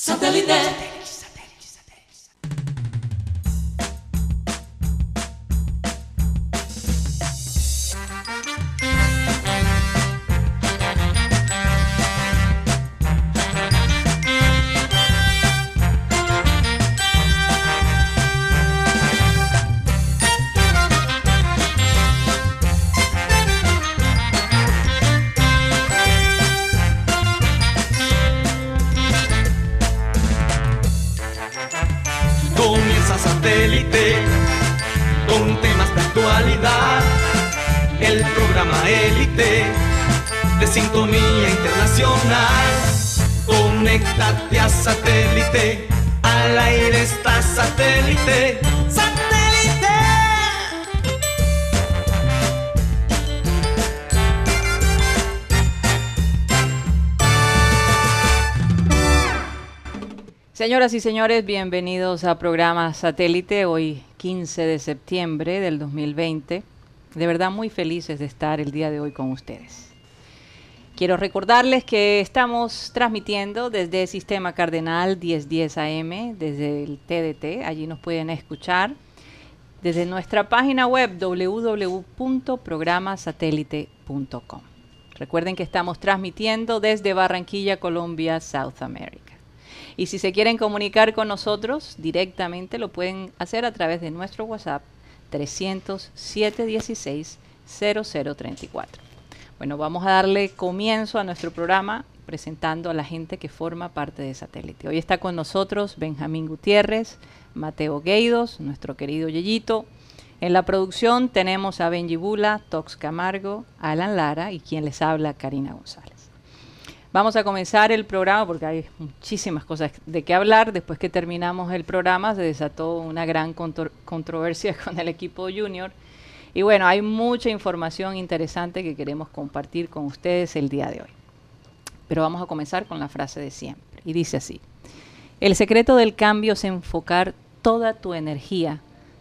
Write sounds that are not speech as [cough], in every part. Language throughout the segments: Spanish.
Satellite. Señores, bienvenidos a programa Satélite, hoy 15 de septiembre del 2020. De verdad muy felices de estar el día de hoy con ustedes. Quiero recordarles que estamos transmitiendo desde Sistema Cardenal 1010 AM, desde el TDT, allí nos pueden escuchar, desde nuestra página web www.programasatélite.com. Recuerden que estamos transmitiendo desde Barranquilla, Colombia, South America. Y si se quieren comunicar con nosotros directamente, lo pueden hacer a través de nuestro WhatsApp 307 16 0034. Bueno, vamos a darle comienzo a nuestro programa presentando a la gente que forma parte de Satélite. Hoy está con nosotros Benjamín Gutiérrez, Mateo Gueidos, nuestro querido Yeyito. En la producción tenemos a Benji Bula, Tox Camargo, Alan Lara y quien les habla, Karina González. Vamos a comenzar el programa porque hay muchísimas cosas de qué hablar. Después que terminamos el programa se desató una gran contro controversia [laughs] con el equipo junior. Y bueno, hay mucha información interesante que queremos compartir con ustedes el día de hoy. Pero vamos a comenzar con la frase de siempre. Y dice así. El secreto del cambio es enfocar toda tu energía,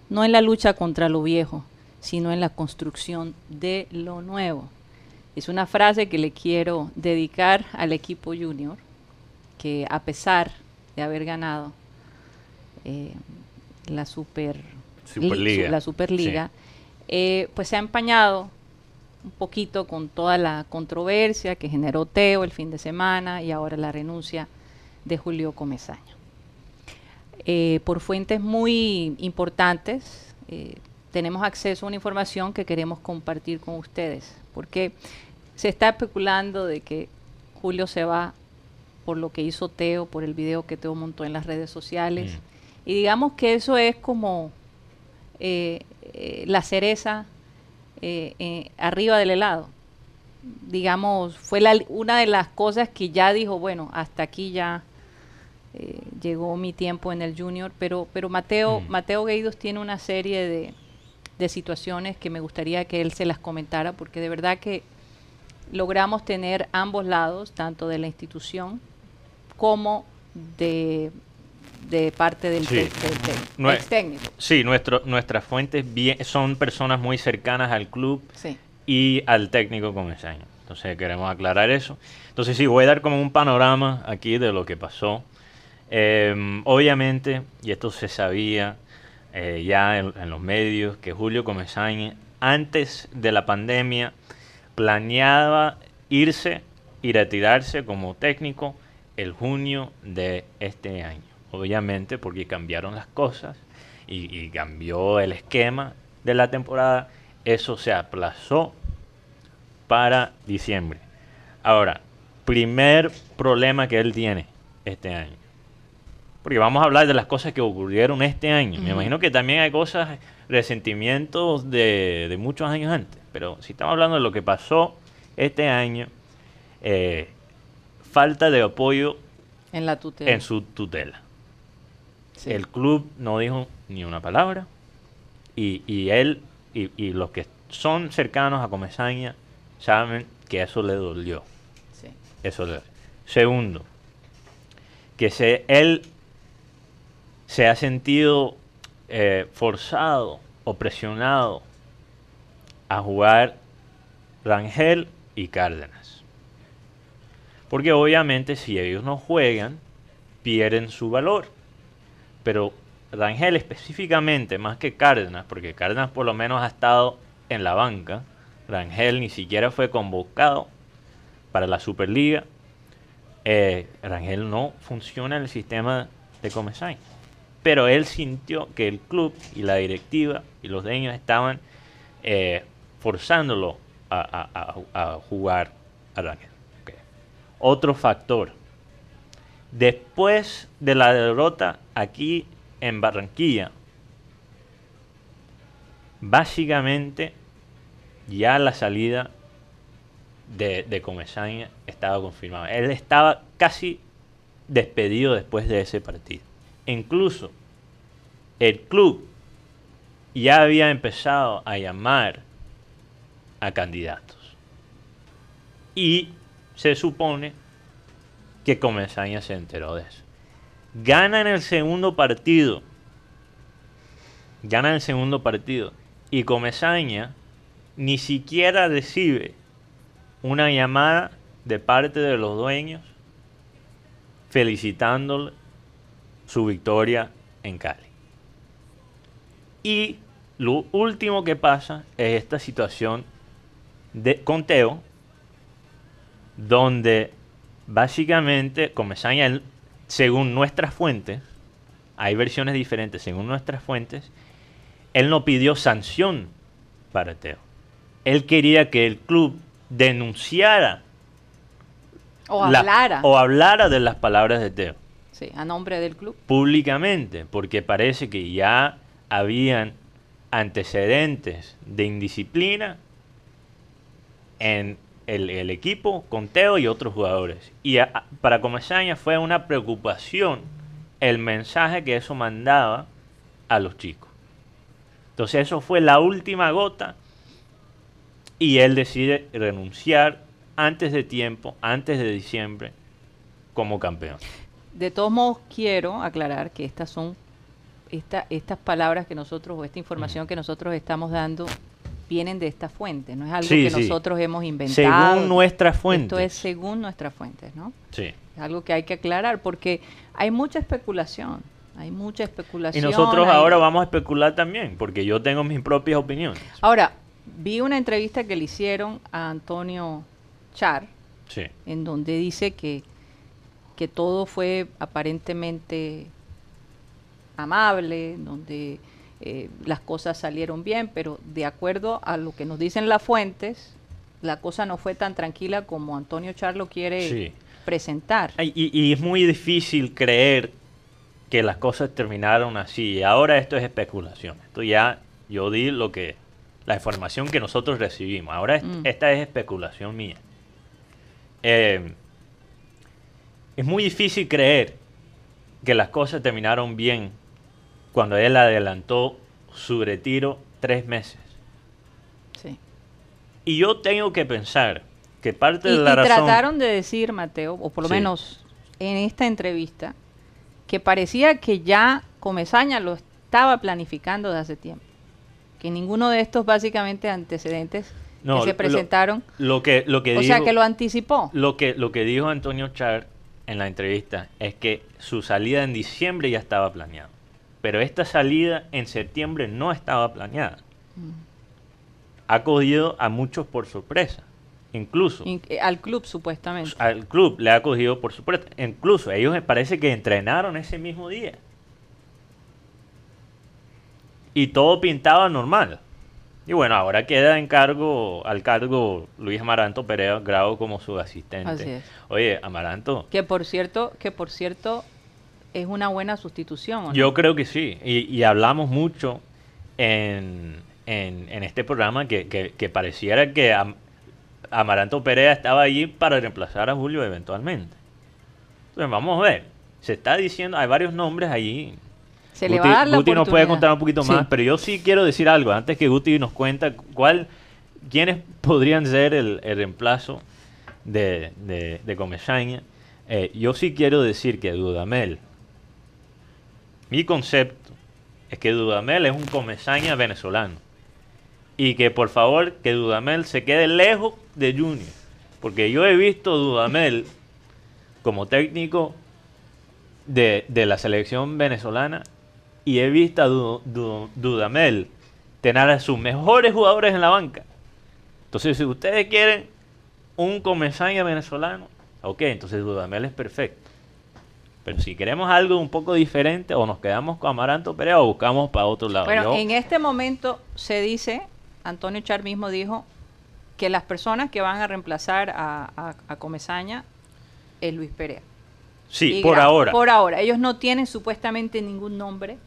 no en la lucha contra lo viejo, sino en la construcción de lo nuevo. Es una frase que le quiero dedicar al equipo junior, que a pesar de haber ganado eh, la super Superliga. la Superliga, eh, pues se ha empañado un poquito con toda la controversia que generó Teo el fin de semana y ahora la renuncia de Julio Comesaña. Eh, por fuentes muy importantes eh, tenemos acceso a una información que queremos compartir con ustedes, porque se está especulando de que Julio se va por lo que hizo Teo, por el video que Teo montó en las redes sociales. Mm. Y digamos que eso es como eh, eh, la cereza eh, eh, arriba del helado. Digamos, fue la- una de las cosas que ya dijo, bueno, hasta aquí ya eh, llegó mi tiempo en el junior, pero, pero Mateo, Mm. Mateo Gueidos tiene una serie de, de situaciones que me gustaría que él se las comentara, porque de verdad que logramos tener ambos lados, tanto de la institución como de, de parte del, Sí. del ex técnico. Sí, nuestro, nuestras fuentes bien, son personas muy cercanas al club Sí. y al técnico con ese año. Entonces queremos aclarar eso. Entonces sí, voy a dar como un panorama aquí de lo que pasó. Eh, obviamente, y esto se sabía eh, ya en, en los medios, que Julio Comesaña, antes de la pandemia, planeaba irse y retirarse como técnico el junio de este año. Obviamente porque cambiaron las cosas y, y cambió el esquema de la temporada. Eso se aplazó para diciembre. Ahora, primer problema que él tiene este año. Porque vamos a hablar de las cosas que ocurrieron este año. Me imagino que también hay cosas, resentimientos de, de muchos años antes. Pero si estamos hablando de lo que pasó este año, eh, falta de apoyo En la tutela. en su tutela. Sí. El club no dijo ni una palabra y, y él y, y los que son cercanos a Comesaña saben que eso le dolió. Sí. Eso le Segundo, que se, él se ha sentido eh, forzado o presionado a jugar Rangel y Cárdenas. Porque obviamente si ellos no juegan, pierden su valor. Pero Rangel específicamente, más que Cárdenas, porque Cárdenas por lo menos ha estado en la banca, Rangel ni siquiera fue convocado para la Superliga. Eh, Rangel no funciona en el sistema de Comesaña. Pero él sintió que el club y la directiva y los dueños estaban eh, forzándolo a, jugar a Rangel. Otro factor. Después de la derrota aquí en Barranquilla, básicamente ya la salida de, de Comesaña estaba confirmada. Él estaba casi despedido después de ese partido. Incluso el club ya había empezado a llamar a candidatos. Y se supone que Comesaña se enteró de eso. Gana en el segundo partido. Gana en el segundo partido. Y Comesaña ni siquiera recibe una llamada de parte de los dueños felicitándole su victoria en Cali. Y lo último que pasa es esta situación de conteo, donde básicamente Comesaña, según nuestras fuentes, hay versiones diferentes, según nuestras fuentes, él no pidió sanción para Teo. Él quería que el club denunciara o hablara. o hablara de las palabras de Teo. A nombre del club. Públicamente, porque parece que ya habían antecedentes de indisciplina en el, equipo con Teo y otros jugadores. Y para Comesaña fue una preocupación el mensaje que eso mandaba a los chicos. Entonces eso fue la última gota y él decide renunciar antes de tiempo, antes de diciembre, como campeón. De todos modos, quiero aclarar que estas son estas palabras que nosotros, o esta información que nosotros estamos dando, vienen de esta fuente, no es algo que nosotros hemos inventado. Según nuestras fuentes. Esto es según nuestras fuentes, ¿no? Sí. Es algo que hay que aclarar porque hay mucha especulación. Hay mucha especulación. Y nosotros ahora vamos a especular también, porque yo tengo mis propias opiniones. Ahora, vi una entrevista que le hicieron a Antonio Char, en donde dice que, que todo fue aparentemente amable, donde eh, las cosas salieron bien, pero de acuerdo a lo que nos dicen las fuentes, la cosa no fue tan tranquila como Antonio Charlo quiere presentar. Y, es muy difícil creer que las cosas terminaron así. Ahora esto es especulación. Esto ya yo di lo que la información que nosotros recibimos. Ahora mm. esta es especulación mía. Eh, es muy difícil creer que las cosas terminaron bien cuando él adelantó su retiro tres meses. Sí. Y yo tengo que pensar que parte de la y trataron de decir, Mateo, o por lo menos en esta entrevista, que parecía que ya Comezaña lo estaba planificando desde hace tiempo. Que ninguno de estos básicamente antecedentes que se presentaron. Lo, que, lo que o sea, que lo anticipó. Lo que, lo que dijo Antonio Char en la entrevista es que su salida en diciembre ya estaba planeada. Pero esta salida en septiembre no estaba planeada. Mm. Ha cogido a muchos por sorpresa. Incluso. Eh, al club, supuestamente. Al club le ha cogido por sorpresa. Incluso ellos me parece que entrenaron ese mismo día. Y todo pintaba normal. Y bueno, ahora queda en cargo, al cargo Luis Amaranto Perea Grado como su asistente. Así es. Oye, Amaranto. Que por cierto, que por cierto, es una buena sustitución. Yo creo que sí, y, hablamos mucho en, en, este programa que, pareciera que Amaranto Perea estaba allí para reemplazar a Julio eventualmente. Entonces vamos a ver, se está diciendo, hay varios nombres allí. Se le va a dar la Guti nos puede contar un poquito más, pero yo sí quiero decir algo antes que Guti nos cuenta cuál, quiénes podrían ser el, reemplazo de, de, de Comesaña. Eh, yo sí quiero decir que Dudamel mi concepto es que Dudamel es un comesaña venezolano. Y que por favor que Dudamel se quede lejos de Junior. Porque yo he visto Dudamel como técnico de, de la selección venezolana y he visto a Du- Du- Dudamel tener a sus mejores jugadores en la banca. Entonces, si ustedes quieren un comesaña venezolano, ok, entonces Dudamel es perfecto. Pero si queremos algo un poco diferente, o nos quedamos con Amaranto Perea o buscamos para otro lado. Bueno, Yo- en este momento se dice, Antonio Char mismo dijo, que las personas que van a reemplazar a, a- a Comesaña es Luis Perea. sí, Y por ahora. Por ahora. Ellos no tienen supuestamente ningún nombre.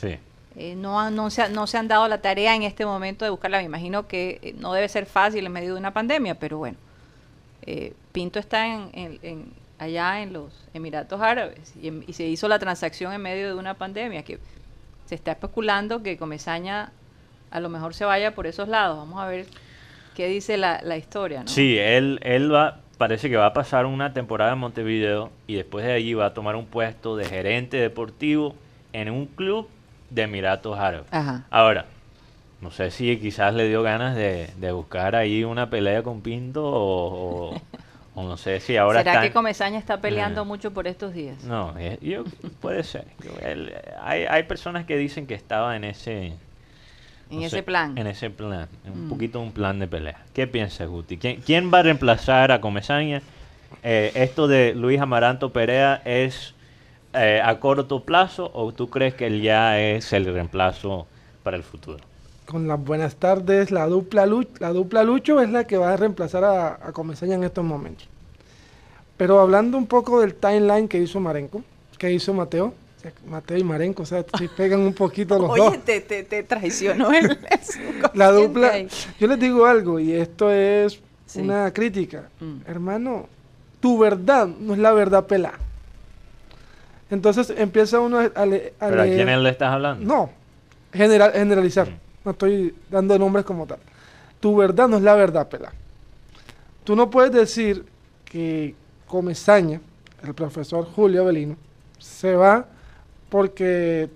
Sí. Eh, no, no, se, no se han dado la tarea en este momento de buscarla. Me imagino que eh, no debe ser fácil en medio de una pandemia, pero bueno. Eh, Pinto está en, en- en- allá en los Emiratos Árabes y, en- y se hizo la transacción en medio de una pandemia que se está especulando que Comesaña a lo mejor se vaya por esos lados. Vamos a ver qué dice la, la historia. ¿no? Sí, él, él va, parece que va a pasar una temporada en Montevideo y después de allí va a tomar un puesto de gerente deportivo en un club de Emiratos Árabes. Ajá. Ahora, no sé si quizás le dio ganas de, de buscar ahí una pelea con Pinto o, o- o no sé si ahora ¿Será que Comesaña está peleando Ah. mucho por estos días? No, eh, yo, puede ser. Hay, hay personas que dicen que estaba en ese... En no ese sé, plan. En ese plan. Un Mm. poquito un plan de pelea. ¿Qué piensas, Guti? ¿Quién, quién va a reemplazar a Comesaña? Eh, ¿Esto de Luis Amaranto Perea es eh, a corto plazo o tú crees que él ya es el reemplazo para el futuro? Con las buenas tardes, la dupla, Lu- la dupla Lucho es la que va a reemplazar a, a Comesaña en estos momentos. Pero hablando un poco del timeline que hizo Marenco, que hizo Mateo, o sea, Mateo y Marenco, o sea, se [laughs] pegan un poquito los dos. Oye, te, te, te traicionó el La dupla, ahí. yo les digo algo, y esto es Sí. una crítica. Mm. Hermano, tu verdad no es la verdad pelada. Entonces empieza uno a, a le- a ¿Pero a leer- quién le estás hablando? No, general, generalizar. Mm. No estoy dando nombres como tal. Tu verdad no es la verdad, pela. Tú no puedes decir que Comesaña, el profesor Julio Avelino, se va porque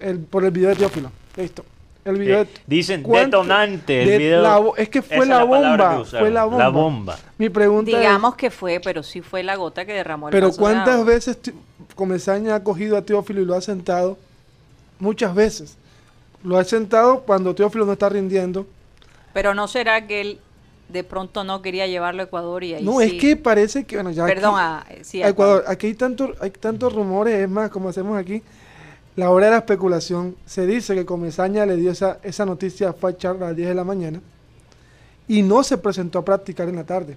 el, por el video de Teófilo. Listo. El video Eh, de- dicen ¿Cuánto- detonante el de video. la es que fue la bomba, fue la bomba. La bomba. Mi pregunta es, Digamos que fue, pero sí fue la gota que derramó el pero de ¿cuántas veces Comesaña ha cogido a Teófilo y lo ha sentado? Muchas veces. Lo ha sentado cuando Teófilo no está rindiendo. Pero no será que él de pronto no quería llevarlo a Ecuador y ahí No, sí- es que parece que, bueno, ya Perdón, aquí- a, sí, a Ecuador, aquí hay tantos hay tantos rumores, es más, como hacemos aquí, la hora de la especulación, se dice que Comesaña le dio esa, esa noticia a Fachar a las 10 de la mañana y no se presentó a practicar en la tarde.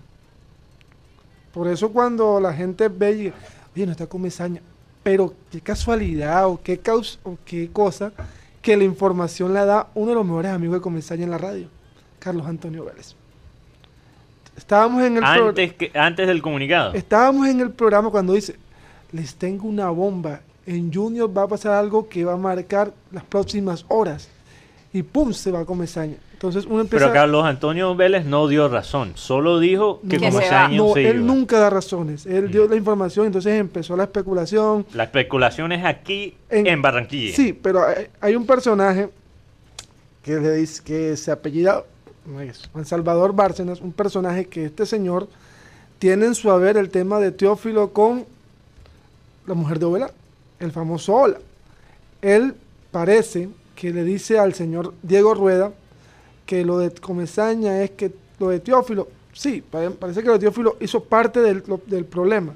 Por eso cuando la gente ve, y, oye, no está Comesaña, pero qué casualidad o qué, caus o qué cosa que la información la da uno de los mejores amigos de Comesaña en la radio, Carlos Antonio Vélez. Estábamos en el Antes, que, antes del comunicado. Estábamos en el programa cuando dice, les tengo una bomba. En Junior va a pasar algo que va a marcar las próximas horas. Y pum, se va Comesaña. Entonces uno empieza... Pero Carlos Antonio Vélez no dio razón. Solo dijo que como se ese va. año no, se él iba. nunca da razones. Él Mm. dio la información, entonces empezó la especulación. La especulación es aquí en, En- Barranquilla. Sí, pero hay, hay un personaje que le dice que se apellida Juan Salvador Bárcenas, un personaje que este señor tiene en su haber el tema de Teófilo con la mujer de Ovela, el famoso Ola. Él parece que le dice al señor Diego Rueda que lo de Comesaña es que lo de Teófilo, sí, pare- parece que lo de Teófilo hizo parte del, lo- del problema.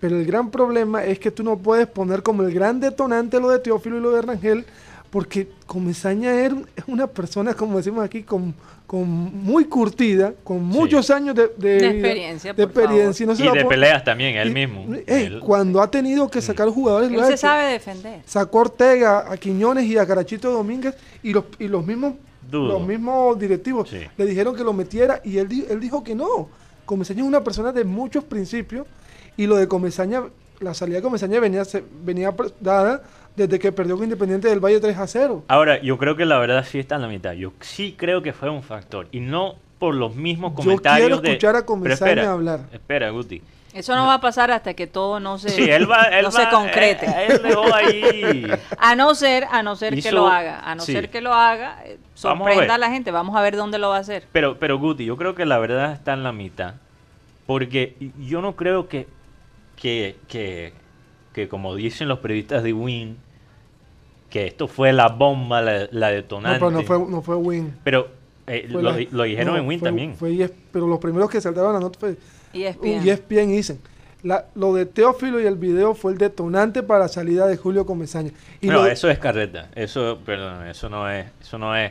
Pero el gran problema es que tú no puedes poner como el gran detonante lo de Teófilo y lo de Rangel, porque Comesaña es una persona, como decimos aquí, con, con muy curtida, con muchos años de, de experiencia, de experiencia, y no se Y va a de peleas también, él y- mismo. ey, Él- cuando ha tenido que sacar jugadores, lo Él se hecho. sabe defender. Sacó a Ortega, a Quiñones y a Carachito Domínguez y los, y los mismos Dudo. los mismos directivos Sí. le dijeron que lo metiera y él, él dijo que no. Comesaña es una persona de muchos principios y lo de Comesaña, la salida de Comesaña venía, venía dada desde que perdió con Independiente del Valle 3 a 0. Ahora, yo creo que la verdad sí está en la mitad. Yo sí creo que fue un factor. Y no por los mismos Yo comentarios quiero de- escuchar a Pero Comesaña espera, hablar. Espera, Guti. Eso no va a pasar hasta que todo no se, Sí, él va, [laughs] él no se concrete. Él, él dejó ahí. A no ser, a no ser que lo haga, a no sí. ser que lo haga, eh, a sorprenda a, la gente. Vamos a ver dónde lo va a hacer. Pero, pero Guti, yo creo que la verdad está en la mitad. Porque yo no creo que, que, que que como dicen los periodistas de Win, que esto fue la bomba, la, la No, detonante. pero no fue, no fue Win. Pero, eh, Fue lo, la- lo dijeron no, en Win fue- también. fue pero los primeros que saltaron la nota fue Y es un ESPN y dicen. La, lo de Teófilo y el video fue el detonante para la salida de Julio Comesaña. Y no, de- eso es carreta. Eso, perdón, eso no es, eso no es,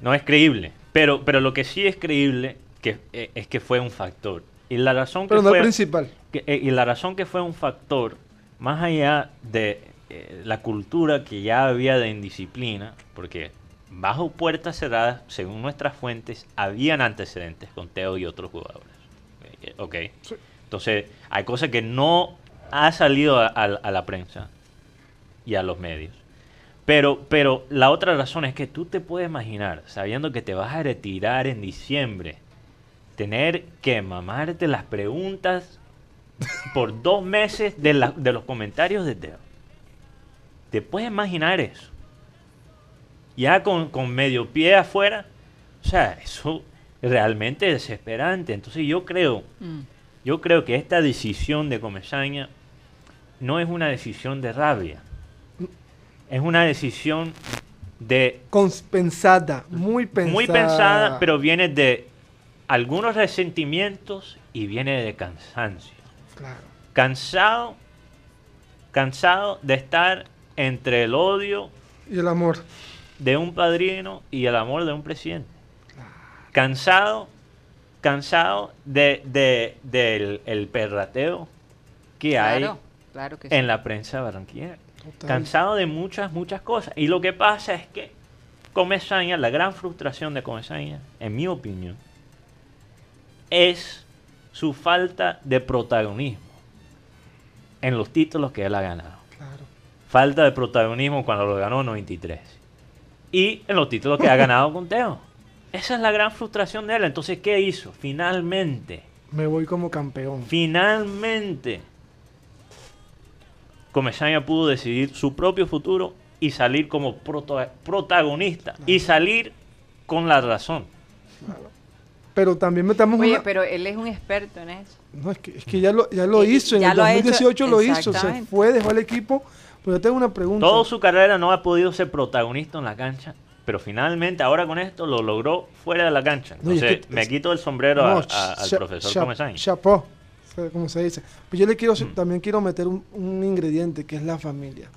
no es creíble. Pero, pero lo que sí es creíble que, eh, es que fue un factor. Y la razón que pero no fue, el principal. que- eh, y la razón que fue un factor, más allá de eh, la cultura que ya había de indisciplina, porque bajo puertas cerradas, según nuestras fuentes, habían antecedentes con Teo y otros jugadores. Eh, Ok. Sí. Entonces, hay cosas que no ha salido a, a- a la prensa y a los medios. Pero, pero la otra razón es que tú te puedes imaginar, sabiendo que te vas a retirar en diciembre, tener que mamarte las preguntas por dos meses de, la- de los comentarios de Teo. ¿Te puedes imaginar eso? Ya con, con medio pie afuera. O sea, eso realmente es desesperante. Entonces yo creo, Mm. yo creo que esta decisión de Comesaña no es una decisión de rabia. Es una decisión de pensada, muy pensada. muy pensada, pero viene de algunos resentimientos y viene de cansancio. Claro. Cansado, cansado de estar entre el odio Y el amor. de un padrino y el amor de un presidente. Cansado, cansado de, de- del el perrateo que Claro, hay claro que sí. en la prensa barranquillera. Total. Cansado de muchas, muchas cosas. Y lo que pasa es que Comesaña, la gran frustración de Comesaña, en mi opinión, es su falta de protagonismo en los títulos que él ha ganado. Claro. Falta de protagonismo cuando lo ganó en 93. Y en los títulos que ha ganado con Teo. Esa es la gran frustración de él. Entonces, ¿qué hizo? Finalmente, Me voy como campeón. finalmente, Comesaña pudo decidir su propio futuro y salir como prota- protagonista. Y salir con la razón. Pero también metamos Oye, una... pero él es un experto en eso. No, es que, es que ya lo, ya lo hizo. En ya el lo ha hecho, 2018 lo hizo. Se fue, dejó el equipo. Pero yo tengo una pregunta. Toda su carrera no ha podido ser protagonista en la cancha. Pero finalmente, ahora con esto, lo logró fuera de la cancha. No, y es Entonces, que- me quito el sombrero No, a- a- al cha- profesor cha- Comesaña. Chapó, como se dice. Pues yo le quiero, Mm. también quiero meter un, un ingrediente que es la familia.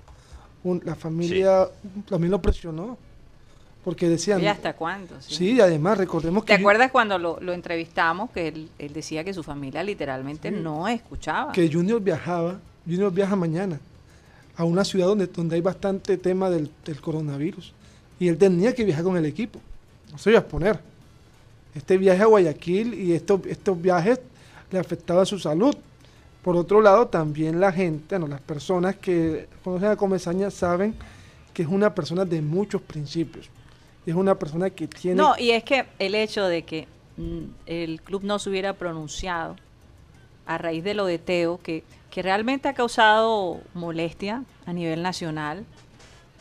Un- la familia también lo presionó. Porque decían. ¿Y hasta cuándo? Sí. Sí, y además recordemos que. ¿Te acuerdas cuando lo, lo entrevistamos que él, él decía que su familia literalmente Sí. no escuchaba? que Junior viajaba, Junior viaja mañana a una ciudad donde, donde hay bastante tema del, del coronavirus. Y él tenía que viajar con el equipo. No se iba a exponer. Este viaje a Guayaquil y estos, estos viajes le afectaban su salud. Por otro lado, también la gente, bueno, las personas que conocen a Comesaña saben que es una persona de muchos principios. Es una persona que tiene... No, y es que el hecho de que mm, el club no se hubiera pronunciado a raíz de lo de Teo, que, que realmente ha causado molestia a nivel nacional,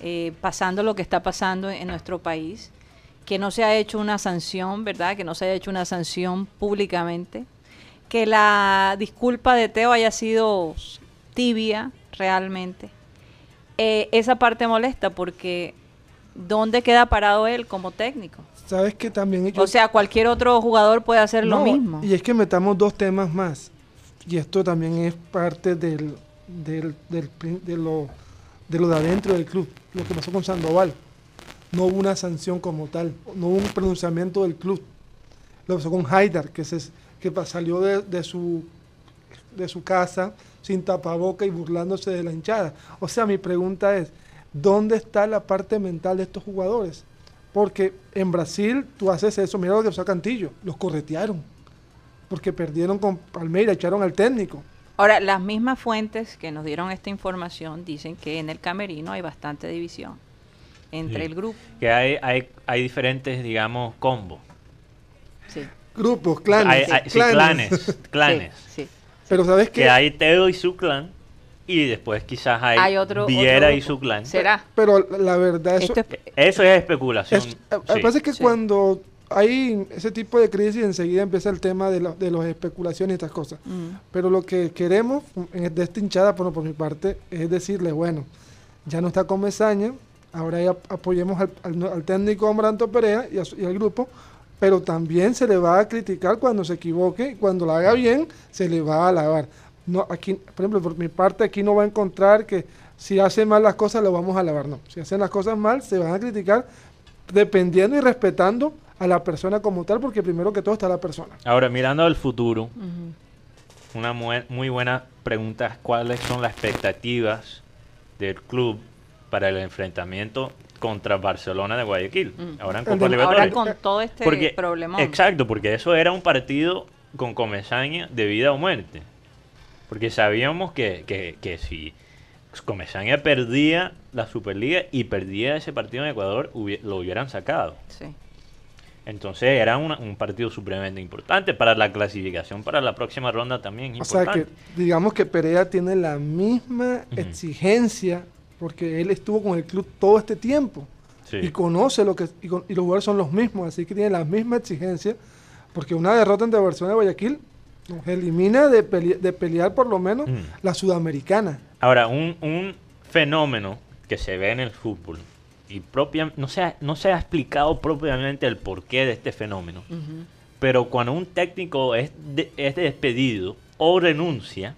eh, pasando lo que está pasando en nuestro país, que no se ha hecho una sanción, ¿verdad? Que no se haya hecho una sanción públicamente, que la disculpa de Teo haya sido tibia realmente. Eh, esa parte molesta porque ¿dónde queda parado él como técnico? Sabes que también... yo- O sea, cualquier otro jugador puede hacer lo mismo. Y es que metamos dos temas más. Y esto también es parte del, del, del de, lo, de lo de adentro del club. Lo que pasó con Sandoval. No hubo una sanción como tal. No hubo un pronunciamiento del club. Lo pasó con Haidar, que, se, que salió de, de su, de su casa sin tapaboca y burlándose de la hinchada. O sea, mi pregunta es, ¿dónde está la parte mental de estos jugadores? Porque en Brasil tú haces eso, mira lo que pasó a Cantillo, los corretearon, porque perdieron con Palmeiras, echaron al técnico. Ahora, las mismas fuentes que nos dieron esta información dicen que en el camerino hay bastante división entre Sí. el grupo. Que hay, hay, hay diferentes, digamos, combos. Sí. Grupos, clanes. Hay- hay- sí, clanes, clanes. [laughs] Sí, sí. Pero sabes Que que hay Teo y su clan. Y después quizás hay, Hay otro- Viera otro y su clan. ¿Será? pero la- verdad eso Esto es- Eso es especulación. es- eh, sí. pasa es que sí. cuando hay ese tipo de crisis, enseguida empieza el tema de, de las especulaciones y estas cosas. Mm. Pero lo que queremos de esta hinchada, bueno, por mi parte, es decirle, bueno, ya no está Comesaña, ahora ya apoyemos al, al, técnico Amaranto Perea y, y, al grupo, pero también se le va a criticar cuando se equivoque, cuando lo haga bien, se le va a alabar. No, aquí, por ejemplo, por mi parte, aquí no va a encontrar que si hace mal las cosas lo vamos a alabar, no. Si hacen las cosas mal, se van a criticar dependiendo y respetando a la persona como tal, porque primero que todo está la persona. Ahora, mirando al futuro, una muy, buena pregunta es cuáles son las expectativas del club para el enfrentamiento contra Barcelona de Guayaquil. Ahora en Copa Libertadores. Ahora con todo este problema. Exacto, porque eso era un partido con Comesaña de vida o muerte. Porque sabíamos que, que, que si Comesaña perdía la Superliga y perdía ese partido en Ecuador, lo hubieran sacado. Sí. Entonces era un partido supremamente importante para la clasificación para la próxima ronda también. O sea que digamos que Perea tiene la misma exigencia porque él estuvo con el club todo este tiempo y conoce lo que y, los jugadores son los mismos, así que tiene la misma exigencia porque una derrota ante Barcelona de Guayaquil nos elimina de, pelear por lo menos la sudamericana. Ahora, un, un fenómeno que se ve en el fútbol y propia, no, se ha, no se ha explicado propiamente el porqué de este fenómeno. Pero cuando un técnico es, es despedido o renuncia,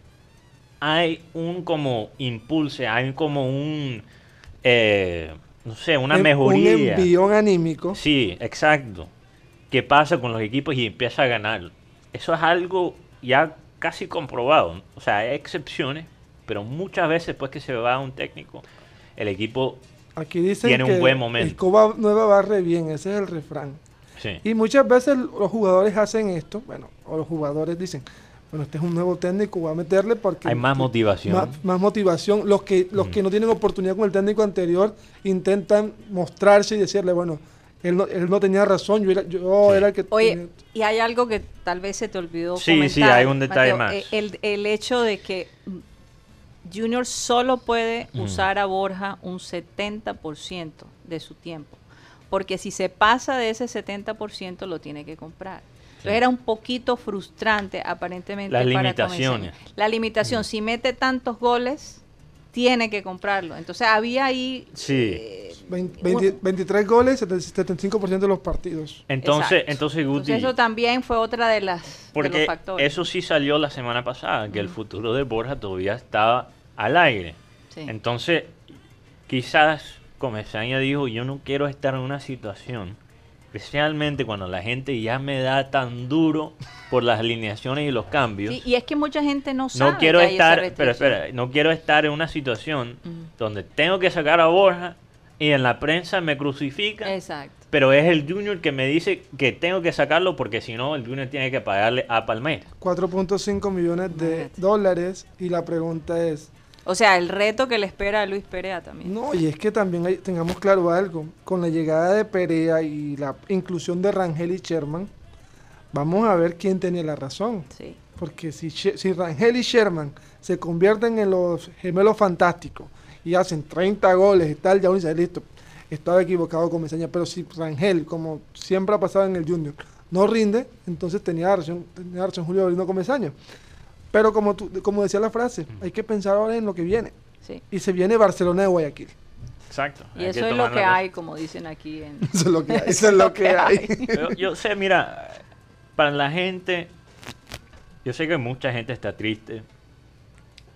hay un como impulso, hay como un, eh, no sé, una mejoría. Un envión anímico. Sí, exacto. ¿Qué pasa con los equipos y empieza a ganar? Eso es algo ya casi comprobado. O sea, hay excepciones, pero muchas veces después que se va un técnico, el equipo Aquí dicen tiene un buen momento. Escoba nueva barre bien, ese es el refrán. Y muchas veces los jugadores hacen esto, bueno, o los jugadores dicen, bueno, este es un nuevo técnico, voy a meterle porque... Hay más motivación. Más, motivación. Los que, los que mm. no tienen oportunidad con el técnico anterior intentan mostrarse y decirle, bueno, él no, él no tenía razón, yo era, yo era el que... Oye, y hay algo que tal vez se te olvidó Sí, sí, hay un detalle más. Eh, el, el hecho de que Junior solo puede mm. usar a Borja un 70% de su tiempo, porque si se pasa de ese 70% lo tiene que comprar. Entonces era un poquito frustrante aparentemente. Las limitaciones. La limitación, mm. si mete tantos goles, tiene que comprarlo. Entonces había ahí... Sí. 23 eh, goles, 75% de los partidos. Entonces, entonces, Guti, eso también fue otra de las porque de los factores. Eso sí salió la semana pasada, que el futuro de Borja todavía estaba al aire. Entonces, quizás Comesaña dijo, yo no quiero estar en una situación, especialmente cuando la gente ya me da tan duro por las alineaciones y los cambios. y es que mucha gente no sabe. No quiero estar, pero espera, no quiero estar en una situación donde tengo que sacar a Borja y en la prensa me crucifica. Exacto. Pero es el Junior que me dice que tengo que sacarlo porque si no el Junior tiene que pagarle a Palmeiras. 4.5 millones de dólares y la pregunta es, o sea, el reto que le espera a Luis Perea también. No, y es que también tengamos claro algo. Con la llegada de Perea y la inclusión de Rangel y Sherman, vamos a ver quién tiene la razón. Sí. Porque si, si Rangel y Sherman se convierten en los gemelos fantásticos y hacen 30 goles y tal, ya uno dice, listo, estaba equivocado con Mesaña. Pero si Rangel, como siempre ha pasado en el Junior, no rinde, entonces tenía razón, tenía razón Julio Avelino con Mesaña. Pero como, tú, como decía la frase, hay que pensar ahora en lo que viene. Y se viene Barcelona de Guayaquil. Exacto. Y eso es lo que hay, como dicen aquí. En... [laughs] Eso es lo que hay. Eso es lo que hay. [laughs] yo sé, mira, para la gente, yo sé que mucha gente está triste.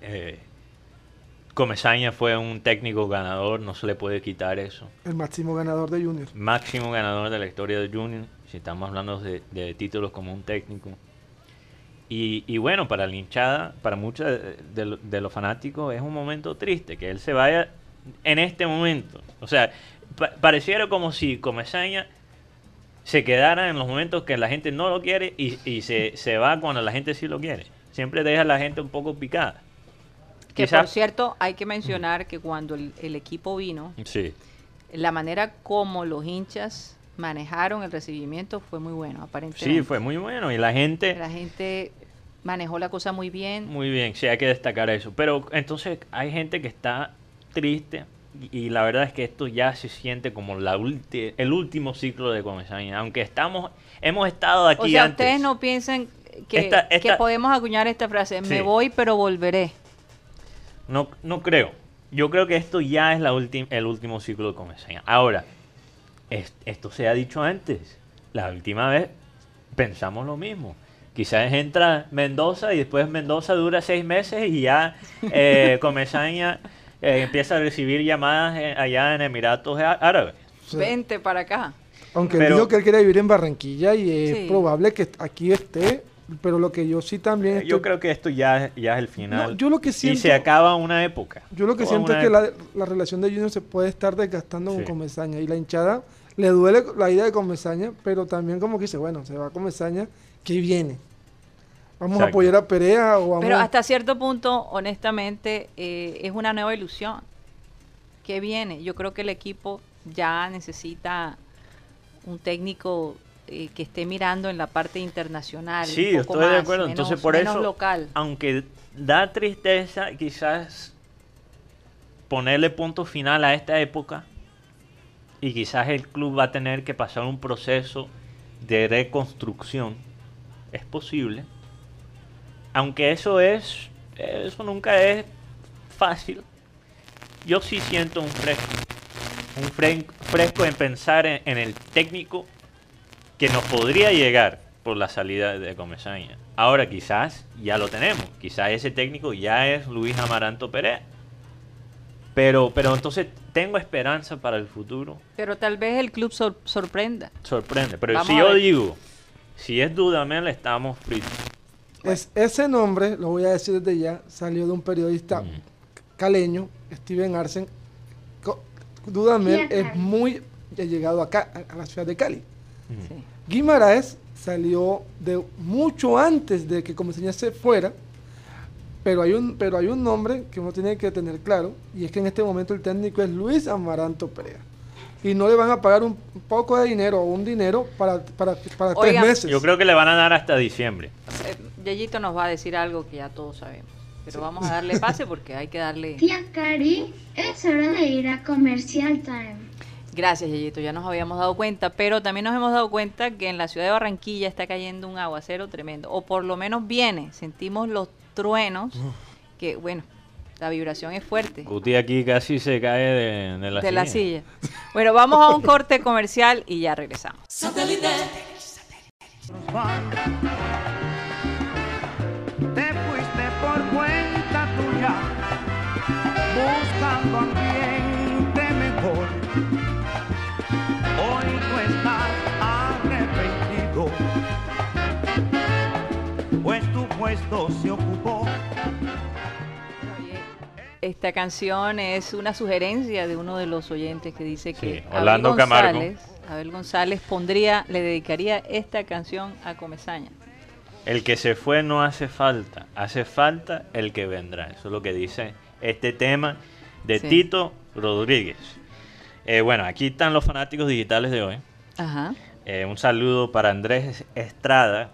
Eh, Comesaña fue un técnico ganador, no se le puede quitar eso. El máximo ganador de Junior. Máximo ganador de la historia de Junior, si estamos hablando de, de títulos como un técnico. Y, bueno, para la hinchada, para muchos de, los fanáticos, es un momento triste que él se vaya en este momento. O sea, pareciera como si Comesaña se quedara en los momentos que la gente no lo quiere y, se, va cuando la gente sí lo quiere. Siempre deja a la gente un poco picada. Que por cierto, hay que mencionar que cuando el, equipo vino, la manera como los hinchas manejaron el recibimiento fue muy bueno, aparentemente. Sí, fue muy bueno y la gente... La gente manejó la cosa muy bien. Muy bien, sí, hay que destacar eso. Pero entonces hay gente que está triste y la verdad es que esto ya se siente como la ulti- el último ciclo de Comesaña, aunque estamos, hemos estado aquí O sea, antes. ustedes no piensan que, Esta- que podemos acuñar esta frase, me voy pero volveré. No, no creo. Yo creo que esto ya es la el último ciclo de Comesaña. Ahora, es- esto se ha dicho antes. La última vez pensamos lo mismo. Quizás entra Mendoza y después Mendoza dura seis meses y ya eh, [laughs] Comesaña eh, empieza a recibir llamadas eh, allá en Emiratos Árabes. Sí. Vente para acá. Aunque Pero- él dijo que él quiere vivir en Barranquilla y es Sí. probable que aquí esté, pero lo que yo sí también... Yo creo que esto ya, ya es el final. No, yo lo que Y siento- se acaba una época. Yo lo que siento es que la, relación de Junior se puede estar desgastando con. Comesaña y la hinchada le duele la idea de Comesaña, pero también como que dice, bueno, se va a Comesaña, ¿qué viene? ¿Vamos a apoyar a Perea o vamos Pero hasta cierto punto, honestamente, eh, es una nueva ilusión. que viene? Yo creo que el equipo ya necesita un técnico eh, que esté mirando en la parte internacional. Sí, un yo poco estoy de acuerdo. menos- Entonces, por menos eso, local. aunque da tristeza, quizás ponerle punto final a esta época y quizás el club va a tener que pasar un proceso de reconstrucción. Es posible. Aunque eso es, eso nunca es fácil. Yo sí siento un fresco. Un fresco en pensar en, en el técnico que nos podría llegar por la salida de Comesaña. Ahora quizás ya lo tenemos. Quizás ese técnico ya es Luis Amaranto Pérez. Pero, pero entonces tengo esperanza para el futuro. Pero tal vez el club sor- sorprenda. Sorprende. Pero Vamos si yo digo, si es Dudamel, estamos fritos. Es, ese nombre, lo voy a decir desde ya, salió de un periodista Mm. caleño, Steven Arsen. Dudamel es muy llegado acá, a, a la ciudad de Cali. Mm. Sí. Guimaraes salió de mucho antes de que Comesaña se fuera, pero hay un pero hay un nombre que uno tiene que tener claro y es que en este momento el técnico es Luis Amaranto Perea y no le van a pagar un poco de dinero o un dinero para para, para tres meses. Yo creo que le van a dar hasta diciembre. Eh, Yeyito nos va a decir algo que ya todos sabemos. Pero vamos a darle pase porque hay que darle... [laughs] Tía Cari, es hora de ir a Commercial Time. Gracias, Yeyito, ya nos habíamos dado cuenta, pero también nos hemos dado cuenta que en la ciudad de Barranquilla está cayendo un aguacero tremendo, o por lo menos viene, sentimos los truenos, que bueno, la vibración es fuerte Guti aquí casi se cae de, de la de silla. la silla. Bueno, vamos a un corte comercial y ya regresamos. Te fuiste por cuenta tuya, buscando ambiente mejor. Hoy tú estás arrepentido, pues tu puesto se. Esta canción es una sugerencia de uno de los oyentes que dice que Sí, Orlando Abel Camargo. González, Abel González pondría, le dedicaría esta canción a Comezaña. El que se fue no hace falta, hace falta el que vendrá. Eso es lo que dice este tema de Sí. Tito Rodríguez. Eh, bueno, aquí están los fanáticos digitales de hoy. Ajá. Eh, un saludo para Andrés Estrada,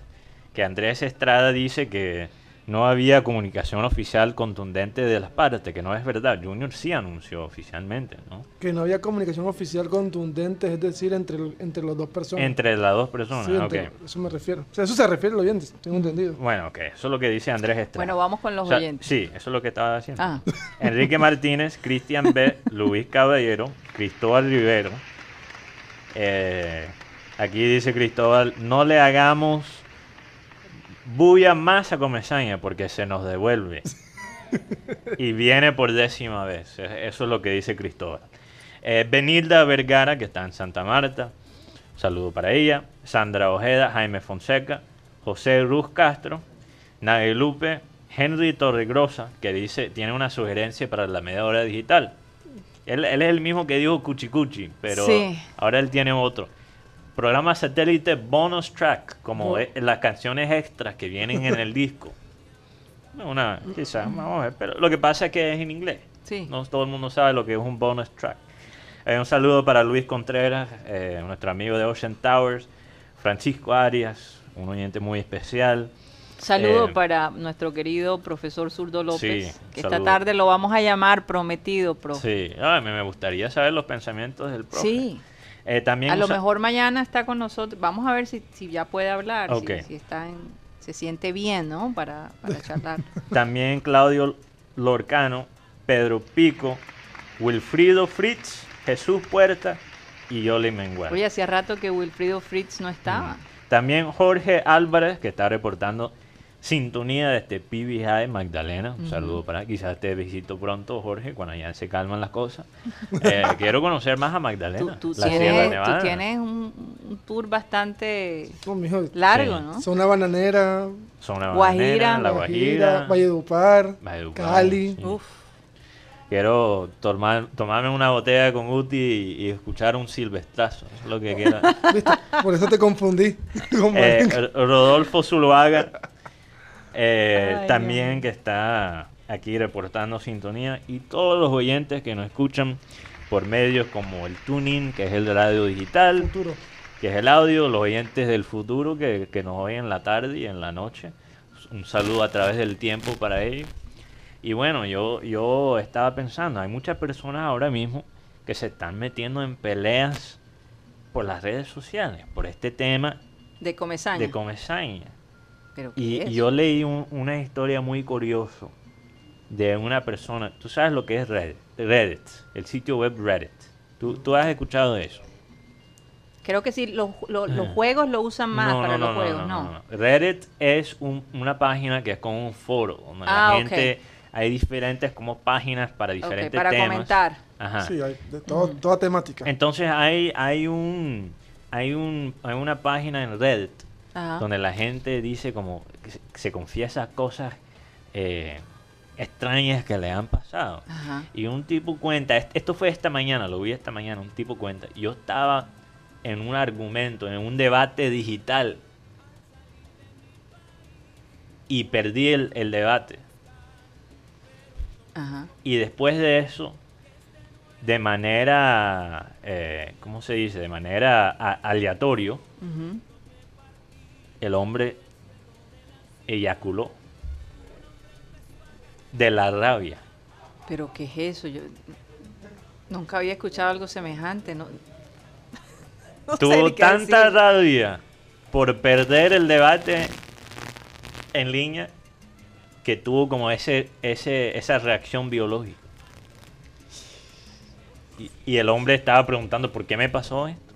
que Andrés Estrada dice que no había comunicación oficial contundente de las partes, que no es verdad. Junior sí anunció oficialmente, ¿no? que no había comunicación oficial contundente, es decir, entre entre las dos personas. Entre las dos personas, Sí, entre- ok. Eso me refiero. O sea, eso se refiere a los oyentes, tengo entendido. Bueno, ok, eso es lo que dice Andrés Estrada. Bueno, vamos con los O sea, oyentes. Sí, eso es lo que estaba haciendo. Ah. [laughs] Enrique Martínez, Cristian B, Luis Caballero, Cristóbal Rivero. Eh, aquí dice Cristóbal, no le hagamos bulla más a Comesaña porque se nos devuelve. [laughs] y viene por décima vez. E- Eso es lo que dice Cristóbal. Eh, Benilda Vergara, que está en Santa Marta. Saludo para ella. Sandra Ojeda, Jaime Fonseca, José Ruz Castro, Nadie Lupe, Henry Torregrosa, que dice, tiene una sugerencia para la media hora digital. Él, él es el mismo que dijo Cuchi Cuchi, pero Sí. ahora él tiene otro. Programa satélite bonus track, como las canciones extras que vienen en el [laughs] disco. Una, quizás, vamos a ver, pero lo que pasa es que es en inglés. Sí. No todo el mundo sabe lo que es un bonus track. Eh, un saludo para Luis Contreras, eh, nuestro amigo de Ocean Towers, Francisco Arias, un oyente muy especial. Saludo Eh, para nuestro querido profesor Zurdo López, Sí, que esta tarde lo vamos a llamar prometido, profe. Sí, Ay, me gustaría saber los pensamientos del profe. Sí, Eh, también a lo mejor mañana está con nosotros. Vamos a ver si, si ya puede hablar, si, está en, se siente bien, ¿no? Para, para [laughs] charlar. También Claudio Lorcano, Pedro Pico, Wilfrido Fritz, Jesús Puerta y Yoli Mengual. Oye, hacía rato que Wilfrido Fritz no estaba. También Jorge Álvarez, que está reportando sintonía desde PB High Magdalena. Un saludo para quizás te visito pronto, Jorge, cuando ya se calman las cosas. [laughs] Eh, quiero conocer más a Magdalena, tú la Sierra tienes, tú Nevada. tienes un, un tour bastante mijo, largo, Sí. ¿no? Zona bananera, Zona Guajira. Bananera, La Guajira. Valledupar, Valledupar, Cali. sí. Uf, Quiero tomar, tomarme una botella con Uti y, y escuchar un silvestrazo. Es lo que [laughs] quiero. Por eso te confundí. [laughs] con Eh, Rodolfo Zuluaga, eh, Ay, también que está aquí reportando sintonía, y todos los oyentes que nos escuchan por medios como el tuning, que es el radio digital, Futuro. que es el audio, los oyentes del futuro que, que nos oyen en la tarde y en la noche. Un saludo a través del tiempo para ellos. Y bueno, yo, yo estaba pensando, hay muchas personas ahora mismo que se están metiendo en peleas por las redes sociales, por este tema de comezaña. de comezaña. ¿Pero qué Y, es? y yo leí un- una historia muy curiosa de una persona. ¿Tú sabes lo que es Reddit? Reddit, el sitio web Reddit. ¿Tú, tú has escuchado de eso? Creo que sí, los, los- los Ah. juegos lo usan más para los juegos, ¿no? Reddit es un- una página que es como un foro donde Ah, la ok. gente hay diferentes como páginas para diferentes para temas. comentar. Ajá. Sí, hay de todo- toda temática. Entonces hay hay un hay un hay una página en Reddit Ajá. donde la gente dice como que se, confiesa cosas eh, extrañas que le han pasado. Ajá. Y un tipo cuenta, est- esto fue esta mañana, lo vi esta mañana, un tipo cuenta, yo estaba en un argumento, en un debate digital y perdí el, el debate. Ajá. Y después de eso, de manera, eh, ¿cómo se dice? De manera a- aleatorio. El hombre eyaculó de la rabia. Pero ¿qué es eso? Yo nunca había escuchado algo semejante. No, [laughs] Tuvo tanta decir. rabia por perder el debate en línea que tuvo como ese, ese, esa reacción biológica. Y, y el hombre estaba preguntando, ¿por qué me pasó esto?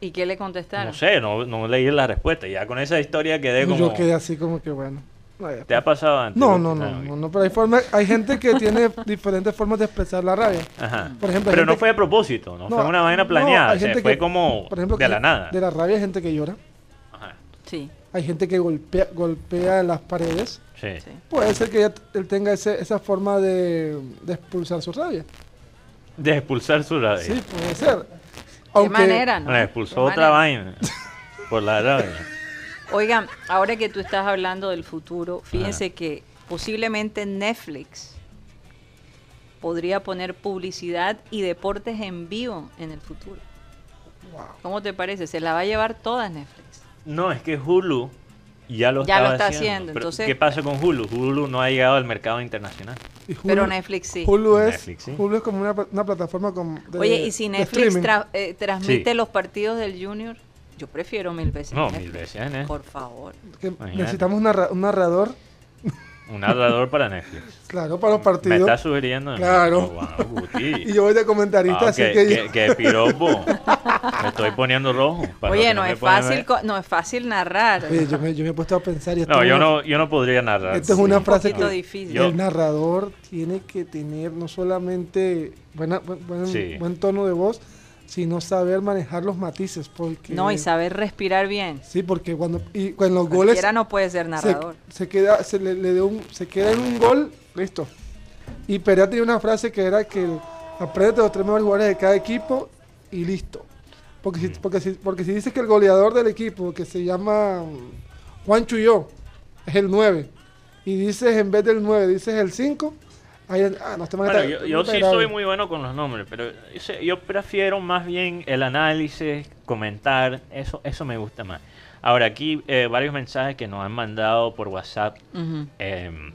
¿Y qué le contestaron? No sé, no, no leí la respuesta. Ya con esa historia quedé como... Yo quedé así como que bueno. no. ¿Te ha pasado antes? No, no, Ah, no, ok. no, no, pero hay, forma, hay gente que tiene [laughs] diferentes formas de expresar la rabia. Ajá. Por ejemplo, Pero no gente- fue a propósito, no, No, fue una vaina no, planeada, hay o sea, gente fue que- como Por ejemplo, de que la nada. De la rabia hay gente que llora. Ajá. Sí, Hay gente que golpea, golpea las paredes. Sí. sí. Puede ser que ella- él tenga ese- esa forma de, de expulsar su rabia. De expulsar su rabia. Sí, puede ser. ¿Qué Aunque- manera, no? Bueno, expulsó ¿Qué otra manera? vaina por la rabia. Oigan, ahora que tú estás hablando del futuro, fíjense que posiblemente Netflix podría poner publicidad y deportes en vivo en el futuro. Wow. ¿Cómo te parece? Se la va a llevar toda Netflix. No, es que Hulu ya lo, Ya lo estaba está haciendo. haciendo, Pero, entonces- ¿Qué pasa con Hulu? Hulu no ha llegado al mercado internacional. Hulu- Pero Netflix sí. Hulu es, Netflix, sí. Hulu es como una, una plataforma como de, Oye, y si Netflix tra- eh, transmite Sí. los partidos del Junior, yo prefiero mil veces. No, Netflix. mil veces Netflix. Por favor. Que necesitamos un, narra- un narrador, Un narrador para Netflix. claro, para los Me partidos. está sugiriendo. Claro. Oh, wow, Guti. Y yo voy de comentarista, Ah, así que, que, que, que piropo. Me estoy poniendo rojo. Oye, no me es fácil, no es fácil narrar. Oye, yo me, yo me he puesto a pensar y esto No, yo no, yo no podría narrar. Esta es una un frase poquito que difícil. Yo- el narrador tiene que tener no solamente buena, buen, buen- Sí. buen tono de voz, sino saber manejar los matices. Porque, No, y saber respirar bien. Sí, porque cuando, y cuando los goles Cualquiera no puede ser se, narrador. se queda, se le, le un, se queda en un gol, listo. Y Perea tenía una frase que era que aprende los tres mejores jugadores de cada equipo y listo. Porque si, porque si, porque si dices que el goleador del equipo, que se llama mm, Juan Chuyó, es el 9, y dices en vez del 9, dices el 5, ahí, ah, no, este Bueno, yo, yo sí grave. soy muy bueno con los nombres, pero yo, yo prefiero más bien el análisis, comentar, eso, eso me gusta más. Ahora, aquí eh, varios mensajes que nos han mandado por WhatsApp. Ujú. Em,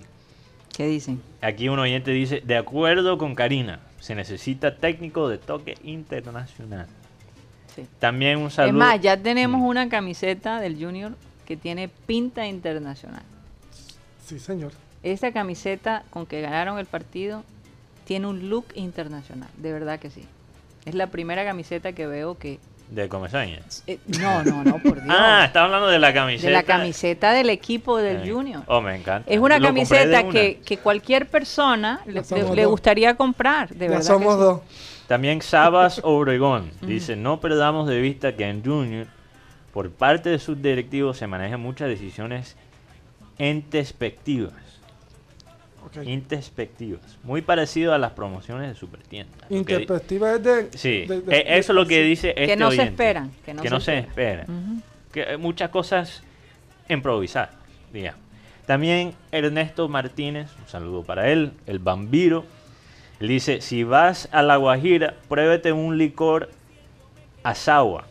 ¿Qué dicen? aquí un oyente dice, de acuerdo con Karina, se necesita técnico de toque internacional. Sí. También un saludo. Es más, ya tenemos Mm. una camiseta del Junior que tiene pinta internacional. Sí, señor. Esta camiseta con que ganaron el partido tiene un look internacional, de verdad que sí. Es la primera camiseta que veo que... De Comesaña. eh, no, no, no, por [laughs] Dios. Ah, está hablando de la camiseta. de la camiseta del equipo del Eh, Junior. Oh, me encanta. Es una Lo camiseta una. que, que cualquier persona le, gustaría comprar, de ya verdad. que somos sí. dos. También Sabas [laughs] Obregón dice, no perdamos de vista que en Junior, por parte de sus directivos, se manejan muchas decisiones introspectivas. Ok. Introspectivas. Muy parecido a las promociones de Supertienda. Lo que di- Interperspectiva es de... Sí, de- de- eh, eso es lo que sí. dice este Que no se esperan, que no se se esperan. esperan. Ujú. que eh, muchas cosas improvisar, digamos. También Ernesto Martínez, un saludo para él, el Bambiro. Él dice, si vas a La Guajira, pruébete un licor asagua,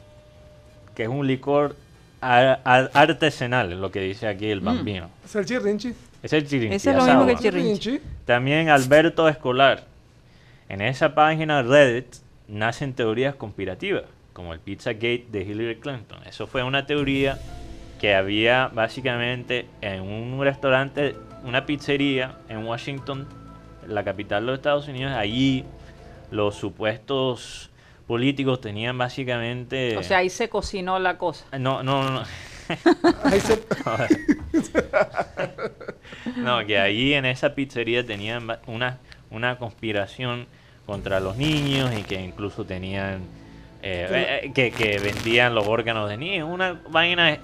que es un licor ar- ar- artesanal, es lo que dice aquí el Bambino. Es el chirrinchi. Es el chirinchi, Ese es lo mismo que el chirrinchi. También Alberto Escolar. En esa página Reddit nacen teorías conspirativas, como el Pizzagate de Hillary Clinton. Eso fue una teoría que había básicamente en un restaurante, una pizzería en Washington, la capital de los Estados Unidos. Allí los supuestos políticos tenían básicamente... O sea, ahí se cocinó la cosa. no, no, no. [laughs] [laughs] No, que ahí en esa pizzería tenían una, una conspiración contra los niños y que incluso tenían eh, eh, que, que vendían los órganos de niños. Una vaina eh,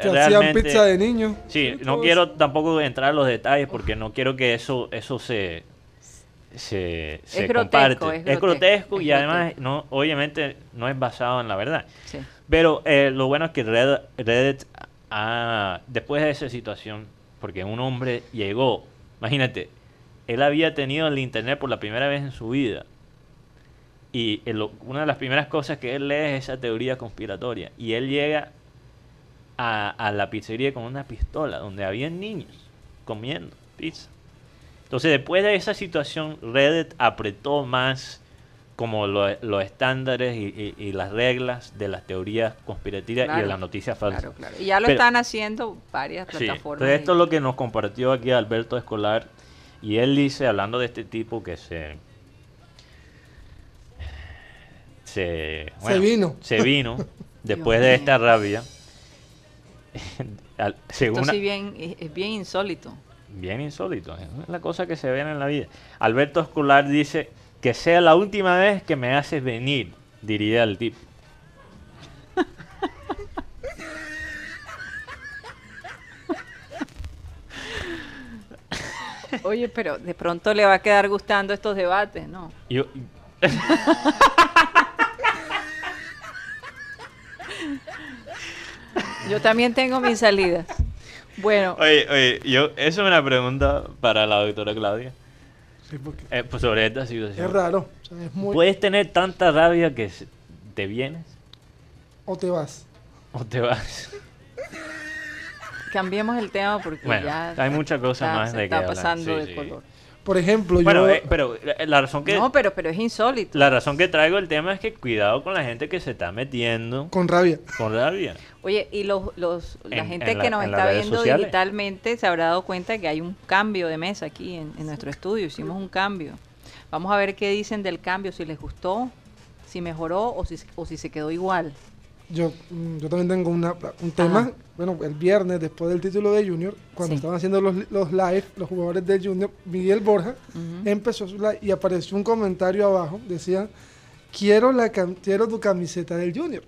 que hacían pizza de niños. Sí, no quiero tampoco entrar en los detalles porque no quiero que eso eso se se, se grotesco, comparte. es Es grotesco, grotesco es y además grotesco. no obviamente no es basado en la verdad. Sí. Pero eh, lo bueno es que Red- Reddit, ah, después de esa situación, porque un hombre llegó, imagínate, él había tenido el internet por la primera vez en su vida. Y el- una de las primeras cosas que él lee es esa teoría conspiratoria. Y él llega a, a la pizzería con una pistola, donde había niños comiendo pizza. Entonces, después de esa situación, Reddit apretó más como lo- los estándares y, y- y las reglas de las teorías conspirativas y de las noticias falsas. Claro, claro. Y ya lo Pero- están haciendo varias Sí, plataformas. entonces esto es lo que nos compartió aquí Alberto Escolar. Y él dice, hablando de este tipo que se... Se, vino. Se vino [laughs] después de esta rabia. [laughs] Según Esto sí bien, es, es bien insólito. Bien insólito, es la cosa que se ven en la vida. Alberto Escolar dice que sea la última vez que me haces venir, diría el tipo. Oye, pero de pronto le va a quedar gustando estos debates, ¿no? Yo, Yo también tengo mis salidas. Bueno, oye, oye, yo, eso es una pregunta para la doctora Claudia Sí, porque eh, pues sobre esta situación. es raro. O sea, es muy... ¿Puedes tener tanta rabia que te vienes O te vas. o te vas? cambiemos el tema porque Bueno, ya hay muchas cosas está- más se de está que hablar, pasando sí, de sí. color. Por ejemplo, Bueno, yo... eh, pero la- la razón que No, pero, pero es insólito. la razón que traigo el tema es que cuidado con la gente que se está metiendo Con rabia. con rabia. Oye, y los, los, la En- gente en que la- nos está viendo sociales. digitalmente se habrá dado cuenta que hay un cambio de mesa aquí en, en nuestro estudio. Hicimos un cambio. Vamos a ver qué dicen del cambio, si les gustó, si mejoró o si, o si se quedó igual. Yo, mm, yo también tengo una- un tema. Ajá. Bueno, el viernes, después del título de Junior, cuando Sí. estaban haciendo los, los live, los jugadores de Junior, Miguel Borja empezó su live y apareció un comentario abajo. Decía, quiero, la quiero tu camiseta del Junior.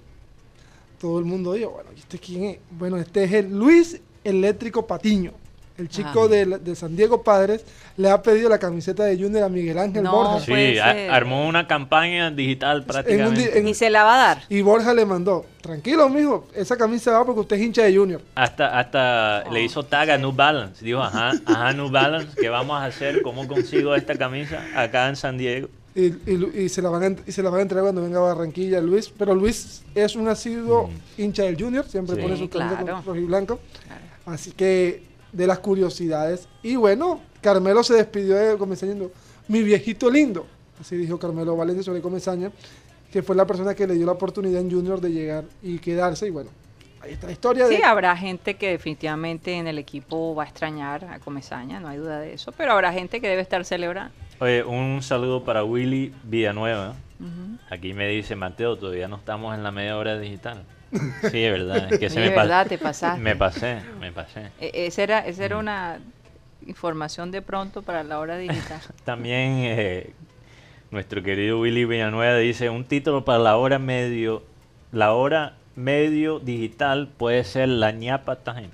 Todo el mundo dijo, bueno, ¿y este quién es? Bueno, este es el Luis Eléctrico Patiño. El chico Ah. de, de San Diego Padres le ha pedido la camiseta de Junior a Miguel Ángel No, Borja. Sí, a- armó una campaña digital En un di- prácticamente. en- Y se la va a dar. y Borja le mandó, tranquilo, mijo, esa camisa va porque usted es hincha de Junior. Hasta, hasta Oh, le hizo tag a New Balance. Dijo, ajá, ajá, New Balance, ¿qué vamos a hacer? ¿Cómo consigo esta camisa acá en San Diego? Y, y se la van a, y se la van a entregar cuando venga a Barranquilla Luis. Pero Luis es un asiduo hincha del Junior, siempre Sí. pone su camisa Claro. con rojo y blanco. Claro. Así que de las curiosidades. Y bueno, Carmelo se despidió de Comesaña diciendo, mi viejito lindo. Así dijo Carmelo Valencia sobre Comesaña, que fue la persona que le dio la oportunidad en Junior de llegar y quedarse. Y bueno, ahí está la historia Sí, de... habrá gente que definitivamente en el equipo va a extrañar a Comesaña, no hay duda de eso, pero habrá gente que debe estar celebrando. Oye, un saludo para Willy Villanueva. Ujú. Aquí me dice Mateo, todavía no estamos en la media hora digital. Sí, es verdad. Es que se [laughs] me verdad, te pasaste. Me pasé, me pasé. E- Esa era, esa era una información de pronto para la hora digital. [laughs] También eh, nuestro querido Willy Villanueva dice un título para la hora medio, la hora medio digital puede ser la ñapa time.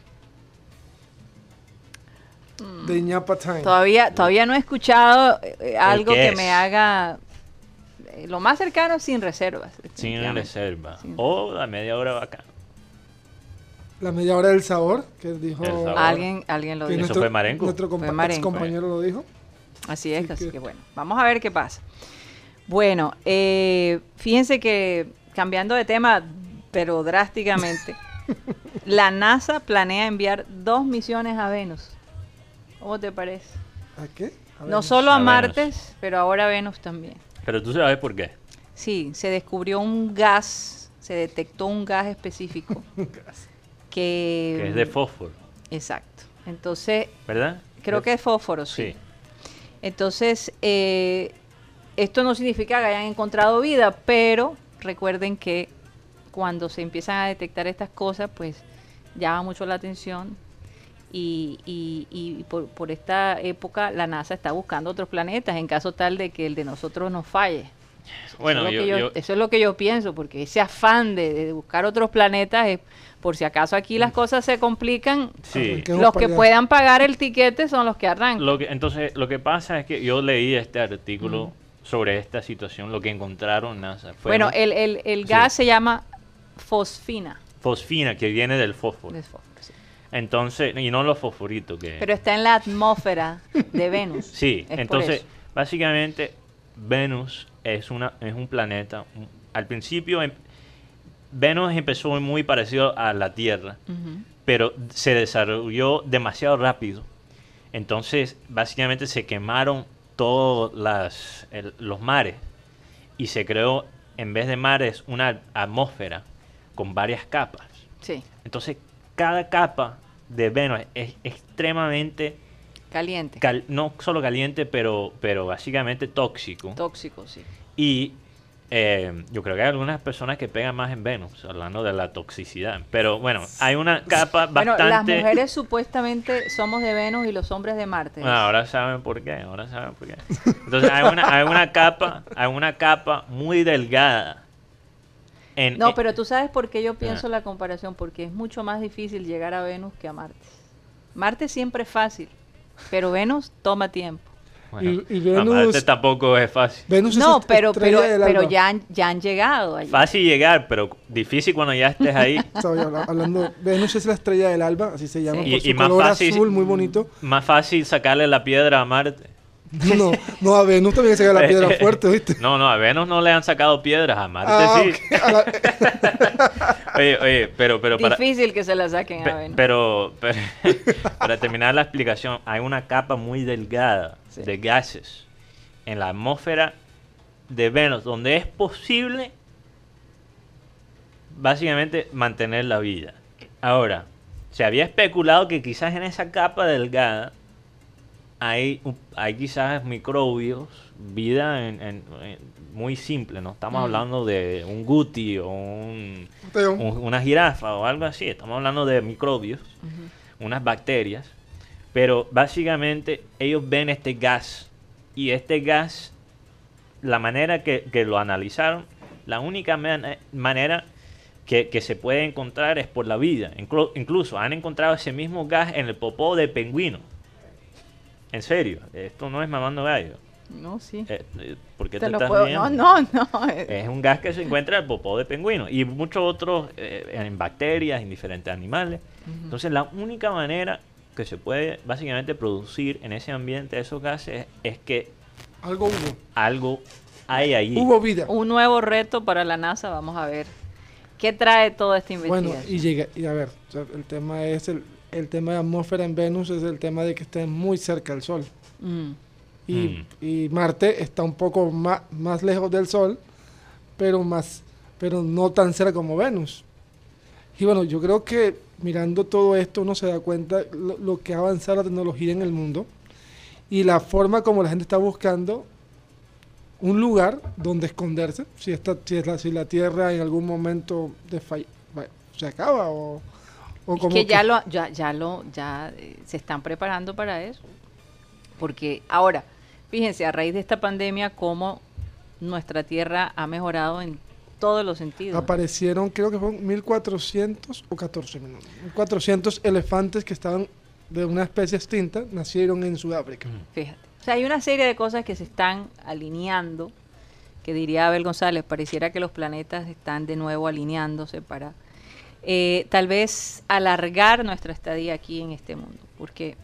de Ñapa Time. Todavía, todavía no he escuchado eh, algo que es? me haga lo más cercano sin reservas. Sin reserva. Sin- O la media hora bacana. La media hora del sabor, que dijo... El sabor. Alguien, alguien lo que dijo. Eso fue Marenco. Nuestro compa- Fue Marenco. compañero lo dijo. Así es, Así así que- que bueno, vamos a ver qué pasa. Bueno, eh, fíjense que cambiando de tema, pero drásticamente, [laughs] la NASA planea enviar dos misiones a Venus. ¿Cómo te parece? ¿A qué? A No solo a, A Venus. Martes, pero ahora a Venus también. Pero tú sabes por qué. Sí, se descubrió un gas, se detectó un gas específico [laughs] que... Que es de fósforo, Exacto. Entonces, ¿verdad? creo que es fósforo, sí. Sí. Entonces, eh, esto no significa que hayan encontrado vida, pero recuerden que cuando se empiezan a detectar estas cosas, pues llama mucho la atención. Y, y- y por, por esta época la NASA está buscando otros planetas en caso tal de que el de nosotros nos falle. Bueno, eso, es lo yo, que yo- yo- eso es lo que yo pienso, porque ese afán de, de buscar otros planetas es por si acaso aquí las cosas se complican, sí. Los que puedan pagar el tiquete son los que arrancan. Lo que, entonces, lo que pasa es que yo leí este artículo sobre esta situación, lo que encontraron NASA. Fue Bueno, un- el, el, el Sí. gas se llama fosfina. fosfina que viene del fósforo. de fósforo, sí. Entonces, y no los fosforitos que... Pero está en la atmósfera de Venus. [laughs] Sí, Es entonces, básicamente, Venus es, una, es un planeta. Al principio, em- Venus empezó muy parecido a la Tierra, pero se desarrolló demasiado rápido. Entonces, básicamente se quemaron todos las, el- los mares y se creó, en vez de mares, una atmósfera con varias capas. Sí, Entonces, cada capa de Venus es extremadamente, caliente, cal- no solo caliente, pero, pero básicamente tóxico. tóxico, sí. Y eh, yo creo que hay algunas personas que pegan más en Venus, hablando de la toxicidad. Pero bueno, hay una capa Bueno, las bastante... mujeres supuestamente somos de Venus y los hombres de Marte. Ah, ahora saben por qué, ahora saben por qué. Entonces hay una, hay una capa, hay una capa muy delgada. En, No, eh, pero tú sabes por qué yo pienso Ah. la comparación, porque es mucho más difícil llegar a Venus que a Marte. Marte siempre es fácil, pero Venus toma tiempo. bueno, Y- y a Venus- Marte tampoco es fácil. Venus es No, est- pero, pero, pero ya, han- ya han llegado allí. Fácil llegar, pero difícil cuando ya estés ahí. [laughs] Hablando, Venus es la estrella del alba, así se llama, Sí. por Y- su y más fácil- azul muy bonito. Más fácil sacarle la piedra a Marte. No, no, a Venus también se la piedra [laughs] fuerte, ¿viste? No, no, a Venus no le han sacado piedras, a Marte Ah, sí. ok, a la- [laughs] Oye, oye, pero, pero para... Difícil que se la saquen Pe- a Venus. Pero, pero- [laughs] para terminar la explicación, hay una capa muy delgada Sí. de gases en la atmósfera de Venus, donde es posible básicamente mantener la vida. Ahora, se había especulado que quizás en esa capa delgada hay, hay quizás microbios, vida en- en- en- muy simple, no estamos Mm. hablando de un guti o un, una jirafa o algo así. Estamos hablando de microbios, unas bacterias. Pero básicamente ellos ven este gas. Y este gas, la manera que, que lo analizaron, la única man- manera que, que se puede encontrar es por la vida. Inclu- incluso han encontrado ese mismo gas en el popó de pingüino. En serio, esto no es mamando gallo. No, sí. Eh, eh, ¿Por qué Te te, lo estás puedo-? No, no, no. eh, Es un gas que se encuentra en el popó de pingüino y muchos otros eh, en bacterias, en diferentes animales. Entonces, la única manera que se puede básicamente producir en ese ambiente esos gases es, que Algo hubo. algo hay ahí? Hubo vida. Un nuevo reto para la NASA, vamos a ver. ¿Qué trae toda esta Bueno, investigación? y llega, y a ver, el tema es el, el tema de atmósfera en Venus es el tema de que esté muy cerca del Sol. Mm. Y, y Marte está un poco más, más lejos del Sol, pero más, pero no tan cerca como Venus. Y bueno, yo creo que mirando todo esto uno se da cuenta lo, lo que ha avanzado la tecnología en el mundo y la forma como la gente está buscando un lugar donde esconderse si esta si, es la, si la Tierra en algún momento de fall- va- se acaba o, o Es como que ya lo, ya, ya lo, ya eh, se están preparando para eso. Porque ahora, fíjense, a raíz de esta pandemia, cómo nuestra tierra ha mejorado en todos los sentidos. aparecieron, creo que fueron 1400 o 14, no, 1400 elefantes que estaban de una especie extinta, nacieron en Sudáfrica. Fíjate. O sea, hay una serie de cosas que se están alineando, que diría Abel González, pareciera que los planetas están de nuevo alineándose para eh, tal vez alargar nuestra estadía aquí en este mundo. Porque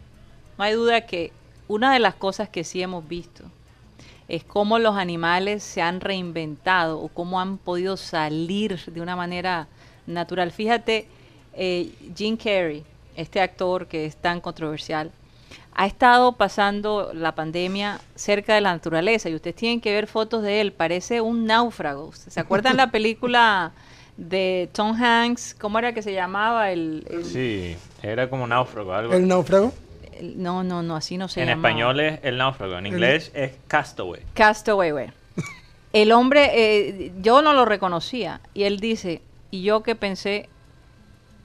no hay duda que una de las cosas que sí hemos visto es cómo los animales se han reinventado o cómo han podido salir de una manera natural. Fíjate, eh, Jim Carrey, este actor que es tan controversial, ha estado pasando la pandemia cerca de la naturaleza y ustedes tienen que ver fotos de él, parece un náufrago. ¿Se acuerdan la película de Tom Hanks? ¿Cómo era que se llamaba? El, el- Sí, era como náufrago, algo. El náufrago, no, no, no, así no se en llamaba. español es el náufrago, en inglés es castaway. Castaway, güey. [laughs] El hombre, eh, yo no lo reconocía. Y él dice, y yo que pensé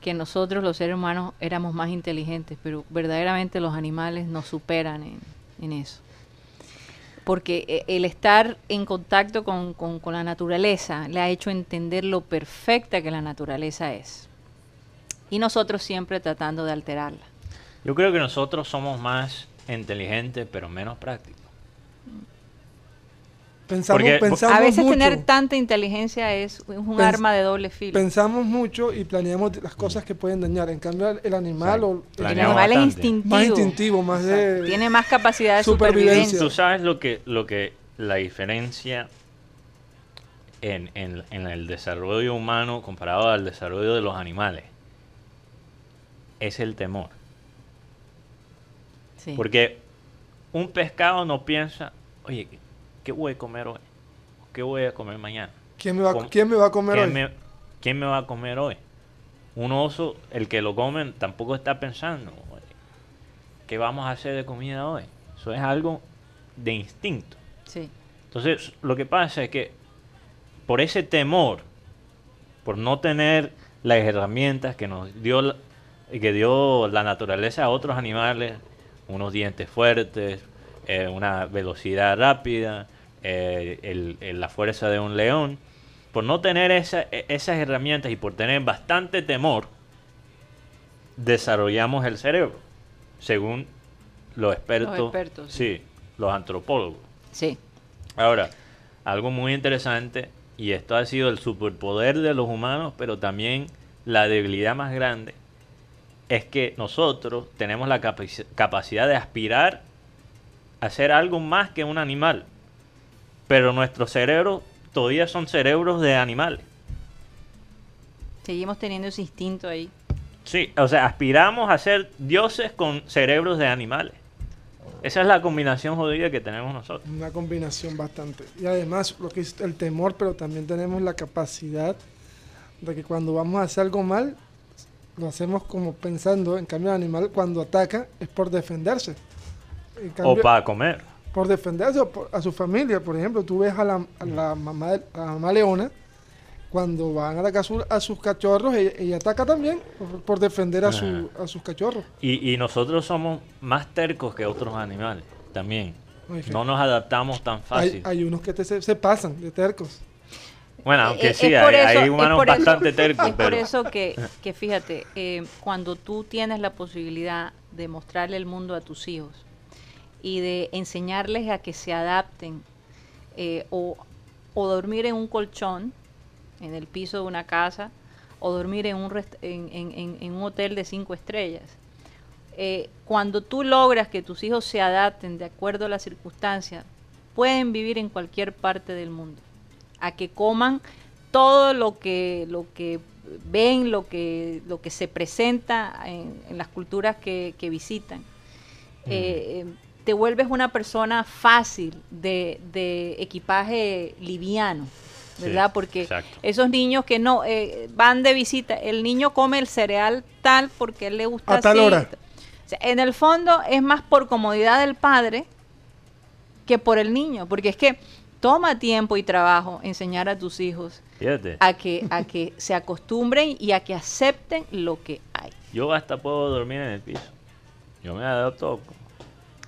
que nosotros los seres humanos éramos más inteligentes, pero verdaderamente los animales nos superan en, en eso. Porque eh, el estar en contacto con, con- con la naturaleza le ha hecho entender lo perfecta que la naturaleza es. Y nosotros siempre tratando de alterarla. Yo creo que nosotros somos más inteligentes, pero menos prácticos. Pensamos, Porque- pensamos A veces mucho, tener tanta inteligencia es, un Pens- arma de doble filo. pensamos mucho y planeamos las cosas que pueden dañar. En cambio, el, el animal o El animal es instintivo. más instintivo, más de Tiene más capacidad de Supervivencia. supervivencia. Tú sabes lo que, lo que la diferencia en, en- en el desarrollo humano comparado al desarrollo de los animales es el temor. Sí. Porque un pescado no piensa, oye, ¿qué- ¿qué voy a comer hoy? ¿Qué voy a comer mañana? ¿quién me va, ¿Cómo- ¿quién me va a comer ¿Quién hoy? me, quién me va a comer hoy? Un oso, el que lo comen, tampoco está pensando, "Oye, ¿qué vamos a hacer de comida hoy? Eso es algo de instinto. Sí. Entonces, lo que pasa es que por ese temor, por no tener las herramientas que nos dio la, que dio la naturaleza a otros animales, unos dientes fuertes, eh, una velocidad rápida, eh, el- el- la fuerza de un león, por no tener esa- e- esas herramientas y por tener bastante temor, desarrollamos el cerebro, según los expertos, expertos, sí, los antropólogos. Sí. Ahora, algo muy interesante, y esto ha sido el superpoder de los humanos, pero también la debilidad más grande, es que nosotros tenemos la capaci- capacidad de aspirar a ser algo más que un animal. Pero nuestros cerebros todavía son cerebros de animales. Seguimos teniendo ese instinto ahí. Sí, o sea, aspiramos a ser dioses con cerebros de animales. Esa es la combinación jodida que tenemos nosotros. Una combinación bastante. Y además, lo que es el temor, pero también tenemos la capacidad de que cuando vamos a hacer algo mal, lo hacemos como pensando, en cambio el animal cuando ataca es por defenderse. En O cambio, para comer. por defenderse por- a su familia. Por ejemplo, tú ves a la, a la mamá, de- a la mamá leona, cuando van a atacar a, su- a sus cachorros, ella, ella ataca también por, por defender a, su, a sus cachorros. Y, y nosotros somos más tercos que otros animales también. No nos adaptamos tan Hay, fácil. hay unos que te- se, se pasan de tercos. Bueno, Eh, aunque eh, sí, por hay, eso- hay es humanos por eso- bastante [laughs] tercos, Es por pero eso que, [laughs] que fíjate, eh, cuando tú tienes la posibilidad de mostrarle el mundo a tus hijos y de enseñarles a que se adapten eh, o, o dormir en un colchón, en el piso de una casa, o dormir en un, rest- en, en- un hotel de cinco estrellas. Eh, cuando tú logras que tus hijos se adapten de acuerdo a las circunstancias, pueden vivir en cualquier parte del mundo, a que coman todo lo que, lo que ven, lo que, lo que se presenta en, en las culturas que, que visitan. Eh, te vuelves una persona fácil de, de equipaje liviano, ¿verdad? Sí, Porque exacto. esos niños que no eh, van de visita, el niño come el cereal tal porque él le gusta A tal así. hora. O sea, en el fondo es más por comodidad del padre que por el niño, porque es que toma tiempo y trabajo enseñar a tus hijos Fíjate. a que, a que [laughs] se acostumbren y a que acepten lo que hay. Yo hasta puedo dormir en el piso. Yo me adapto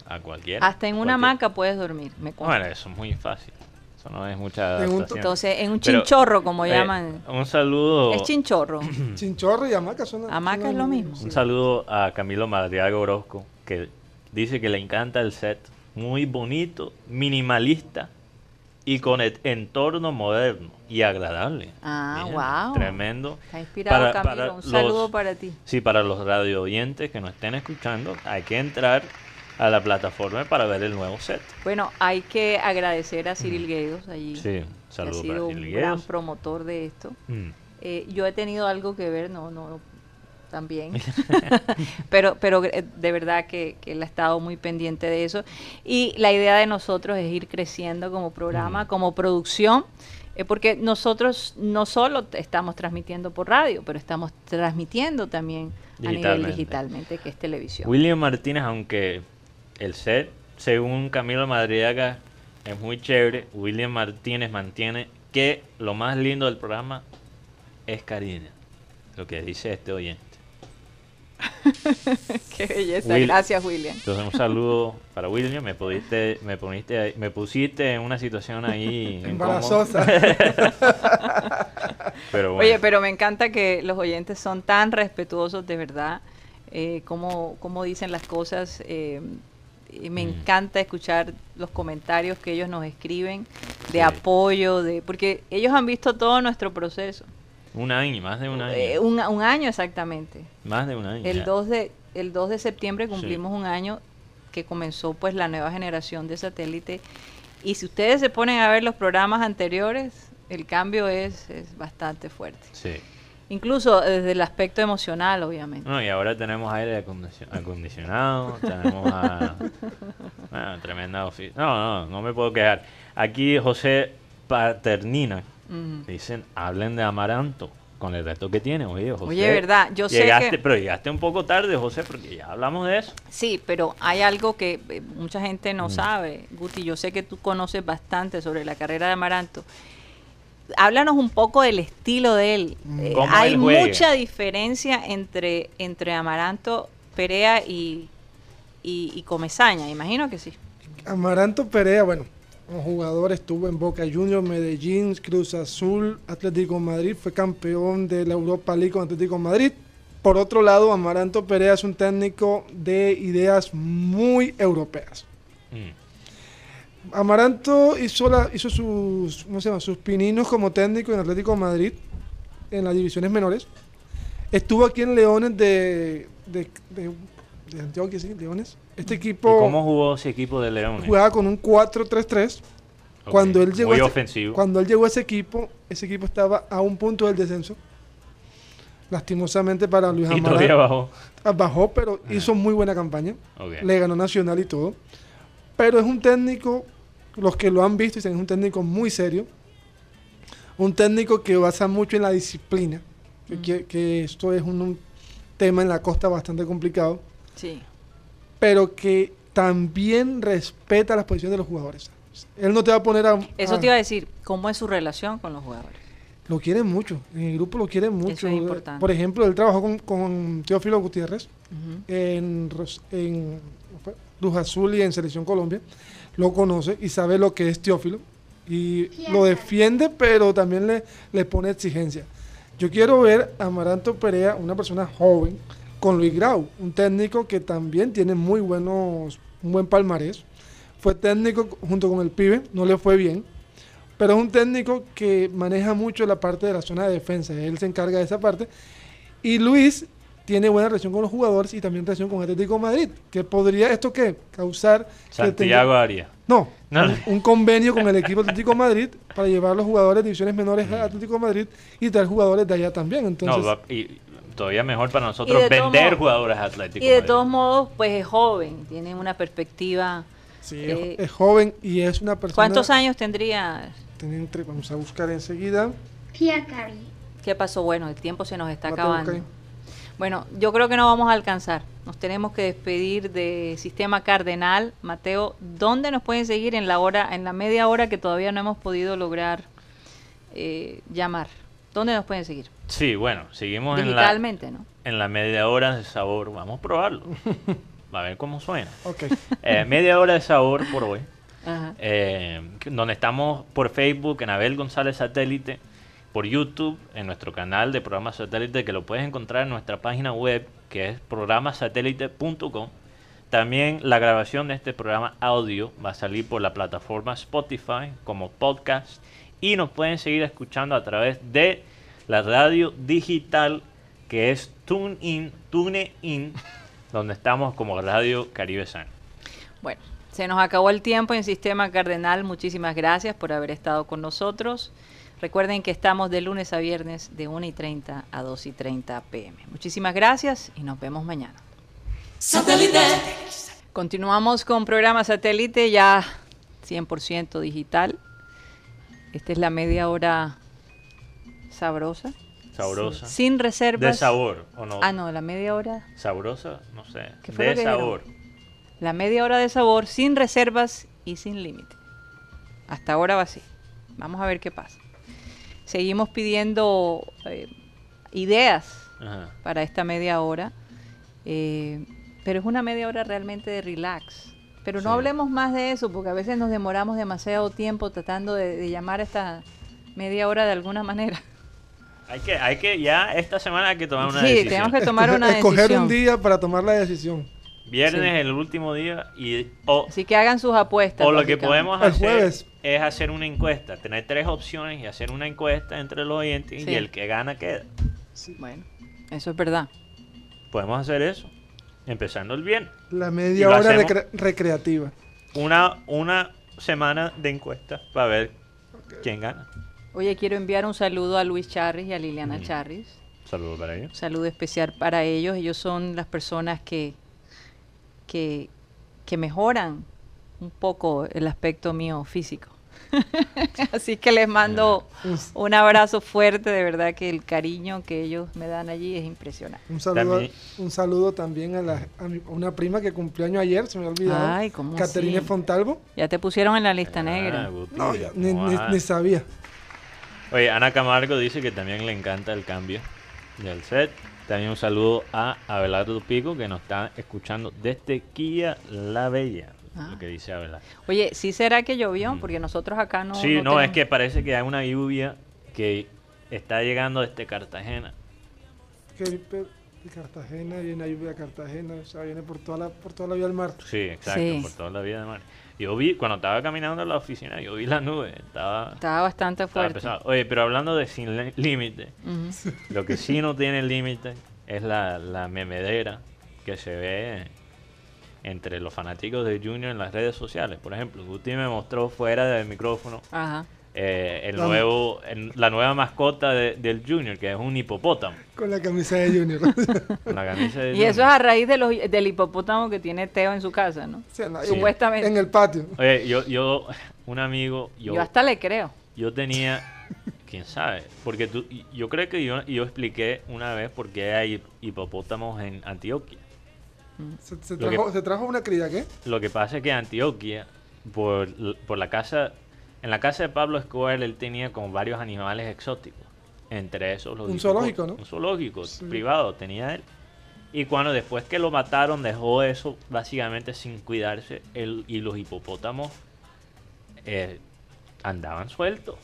a cualquiera. Hasta en una hamaca puedes dormir, me. Bueno, eso es muy fácil. Eso no es mucha En un- adaptación. Entonces, en un Pero, chinchorro, como eh, llaman. Un saludo. Es chinchorro. [clears throat] Chinchorro y hamaca son Hamaca es lo mismo. sí. Un saludo a Camilo Madriaga Orozco, que dice que le encanta el set. Muy bonito, minimalista y con el entorno moderno y agradable. Ah, Bien, wow. Tremendo. Está inspirado, Para- Camilo. para un saludo los- para ti. Sí, para los radio oyentes que nos estén escuchando, hay que entrar a la plataforma para ver el nuevo set. Bueno, hay que agradecer a Cyril Guedos allí. Sí, que ha saludos sido para un gran promotor de esto. Mm. Eh, yo he tenido algo que ver, no, no, también. [laughs] [laughs] pero, pero eh, de verdad que, que él ha estado muy pendiente de eso. Y la idea de nosotros es ir creciendo como programa, Mm. como producción, eh, porque nosotros no solo estamos transmitiendo por radio, pero estamos transmitiendo también a nivel digitalmente, que es televisión. William Martínez, aunque el set, según Camilo Madriaga, es muy chévere, William Martínez mantiene que lo más lindo del programa es Karina. Lo que dice este oyente. [laughs] Qué belleza. Will- Gracias, William. Entonces un saludo para William, me pudiste, me poniste, ahí- me pusiste en una situación ahí. Embarazosa. [laughs] Pero bueno, Oye, pero me encanta que los oyentes son tan respetuosos de verdad, eh, como, como dicen las cosas. eh, y me Mm. encanta escuchar los comentarios que ellos nos escriben de Sí. apoyo, de porque ellos han visto todo nuestro proceso. un año, más de un año. Eh, un, un año exactamente. más de un año. El ya. 2 de, el 2 de septiembre Sí. cumplimos un año que comenzó pues la nueva generación de satélite. Y si ustedes se ponen a ver los programas anteriores, el cambio es, es bastante fuerte. Sí. Incluso desde el aspecto emocional, obviamente. No, y ahora tenemos aire acondicio- acondicionado, [laughs] tenemos a... Bueno, tremenda oficina. No, no, no me puedo quejar. Aquí José Paternina, dicen, hablen de Amaranto, con el reto que tiene. Oye, José. Oye, verdad, yo sé que- Pero llegaste un poco tarde, José, porque ya hablamos de eso. Sí, pero hay algo que eh, mucha gente Mm. no sabe. Guti, yo sé que tú conoces bastante sobre la carrera de Amaranto. Háblanos un poco del estilo de él. Eh, ¿Cómo hay él mucha diferencia entre, entre Amaranto, Perea y, y, y Comesaña, imagino que sí. Amaranto Perea, bueno, como jugador estuvo en Boca Juniors, Medellín, Cruz Azul, Atlético Madrid, fue campeón de la Europa League con Atlético Madrid. Por otro lado, Amaranto Perea es un técnico de ideas muy europeas. Mm. Amaranto hizo, la- hizo sus, ¿cómo se llama? sus pininos como técnico en Atlético de Madrid, en las divisiones menores. Estuvo aquí en Leones de, de, de, de Antioquia, sí, Leones. Este ¿Y equipo cómo jugó ese equipo de Leones? jugaba con un 4-3-3. Ok, Cuando él llegó Muy a ese- ofensivo. Cuando él llegó a ese equipo, ese equipo estaba a un punto del descenso. Lastimosamente para Luis y todavía bajó. Bajó, pero hizo muy buena campaña. Ok. Le ganó Nacional y todo. Pero es un técnico, los que lo han visto dicen, es un técnico muy serio. Un técnico que basa mucho en la disciplina. Que, que- que esto es un, un tema en la costa bastante complicado. Sí. Pero que también respeta las posiciones de los jugadores. Él no te va a poner a... Eso a- te iba a decir, ¿cómo es su relación con los jugadores? Lo quieren mucho. En el grupo lo quieren mucho. es importante. Por ejemplo, él trabajó con, con Teófilo Gutiérrez en, en. Luz Azul y en Selección Colombia. Lo conoce y sabe lo que es Teófilo. Y lo defiende, pero también le, le pone exigencia. Yo quiero ver a Amaranto Perea, una persona joven, con Luis Grau, un técnico que también tiene muy buenos, un buen palmarés. Fue técnico junto con el pibe, no le fue bien, pero es un técnico que maneja mucho la parte de la zona de defensa. Él se encarga de esa parte. Y Luis tiene buena relación con los jugadores y también relación con Atlético de Madrid. ¿Qué podría esto qué? Causar Santiago Arias. no, No, un, convenio con el equipo Atlético de Madrid para llevar los jugadores de divisiones menores a Atlético de Madrid y traer jugadores de allá también. Entonces, no, va- y todavía mejor para Y nosotros de todos vender modos- jugadores atléticos. Y de todos modos, pues es joven, tiene una perspectiva. sí, eh, es, joven y es una persona... ¿Cuántos años tendría? vamos a buscar enseguida. ¿Qué pasó? Bueno, el tiempo se nos está acabando. Bueno, yo creo que no vamos a alcanzar. Nos tenemos que despedir de Sistema Cardenal. Mateo, ¿dónde nos pueden seguir en la hora, en la media hora que todavía no hemos podido lograr eh, llamar? ¿Dónde nos pueden seguir? Sí, bueno, seguimos en la, Digitalmente, ¿no? en la media hora de sabor. Vamos a probarlo. [laughs] Va a ver cómo suena. Ok. [laughs] Eh, media hora de sabor por hoy. Ajá. eh, donde estamos por Facebook en Abel González Satélite, por YouTube en nuestro canal de programa satélite que lo puedes encontrar en nuestra página web que es programasatélite.com. También la grabación de este programa audio va a salir por la plataforma Spotify como podcast y nos pueden seguir escuchando a través de la radio digital que es TuneIn, TuneIn, donde estamos como Radio Caribe San. Bueno, se nos acabó el tiempo en Sistema Cardenal. Muchísimas gracias por haber estado con nosotros. Recuerden que estamos de lunes a viernes de 1 y 30 a 2 y 30 pm. Muchísimas gracias y nos vemos mañana. Continuamos con programa satélite ya 100% digital. Esta es la media hora sabrosa, Sabrosa. sin reservas. De sabor, ¿o no? Ah, no, la media hora Sabrosa, no sé. ¿Qué fue lo De que sabor. La media hora de sabor sin reservas y sin límite. Hasta ahora va así. Vamos a ver qué pasa. Seguimos pidiendo eh, ideas Ajá. para esta media hora. eh, pero es una media hora realmente de relax. Pero no Sí. hablemos más de eso porque a veces nos demoramos demasiado tiempo tratando de, de llamar a esta media hora de alguna manera. Hay que, hay que, ya esta semana hay que tomar una sí, decisión. tenemos que tomar una Escoger decisión. un día para tomar la decisión. Viernes Sí. es el último día y o, Así que hagan sus apuestas. o lo que podemos El hacer jueves. Es hacer una encuesta, tener tres opciones y hacer una encuesta entre los oyentes Sí. y el que gana queda. Bueno, eso es verdad. Podemos hacer eso, empezando el viernes. La media hora recre- recreativa. Una, una semana de encuesta para ver quién gana. Oye, quiero enviar un saludo a Luis Charris y a Liliana Mm. Charris. Saludos para ellos. Un saludo especial para ellos. Ellos son las personas que, que, que mejoran un poco el aspecto mío físico. [laughs] Así que les mando un abrazo fuerte, de verdad que el cariño que ellos me dan allí es impresionante. Un saludo, También- un saludo también a, la, a, mi- a una prima que cumplió año ayer, se me había olvidado. Ay, ¿cómo Caterine? Fontalvo. Ya te pusieron en la lista Ah, negra. No, ya, ni, ni sabía. Oye, Ana Camargo dice que también le encanta el cambio del set. También un saludo a Abelardo Pico que nos está escuchando desde Kia La Bella. Ah. Lo que dice Abelardo. Oye, ¿sí será que llovió? Mm. Porque nosotros acá no. sí, no, es tenemos- que parece que hay una lluvia que está llegando desde Cartagena. Pe- de Cartagena, viene lluvia de Cartagena, o sea, viene por toda la, por toda la vía del mar. Sí, exacto, Sí. por toda la vida de mar. Yo vi, cuando estaba caminando a la oficina, yo vi la nube. Estaba, Estaba bastante estaba fuerte. pesado. Oye, pero hablando de sin límite. Lo que sí no tiene límite es la, la memedera que se ve entre los fanáticos de Junior en las redes sociales. Por ejemplo, Guti me mostró fuera del micrófono Ajá. eh, el La- nuevo, el- la nueva mascota de- del Junior, que es un hipopótamo. Con la camisa de Junior. [laughs] Con la camisa de Y eso es a raíz de los, del hipopótamo que tiene Teo en su casa, ¿no? Sí, Sí. Supuestamente. En el patio. Oye, yo, yo, un amigo, yo, Yo hasta le creo. yo tenía, quién sabe, porque tú, yo creo que yo, yo expliqué una vez por qué hay hipopótamos en Antioquia. Se, se Lo que- trajo, se trajo una cría, ¿qué? Lo que pasa es que Antioquia, por, por la casa, en la casa de Pablo Escobar, él tenía como varios animales exóticos. Entre esos los Un zoológico, ¿no? Un zoológico Sí. privado tenía él. Y cuando después que lo mataron, dejó eso básicamente sin cuidarse. Él, y los hipopótamos eh, andaban sueltos.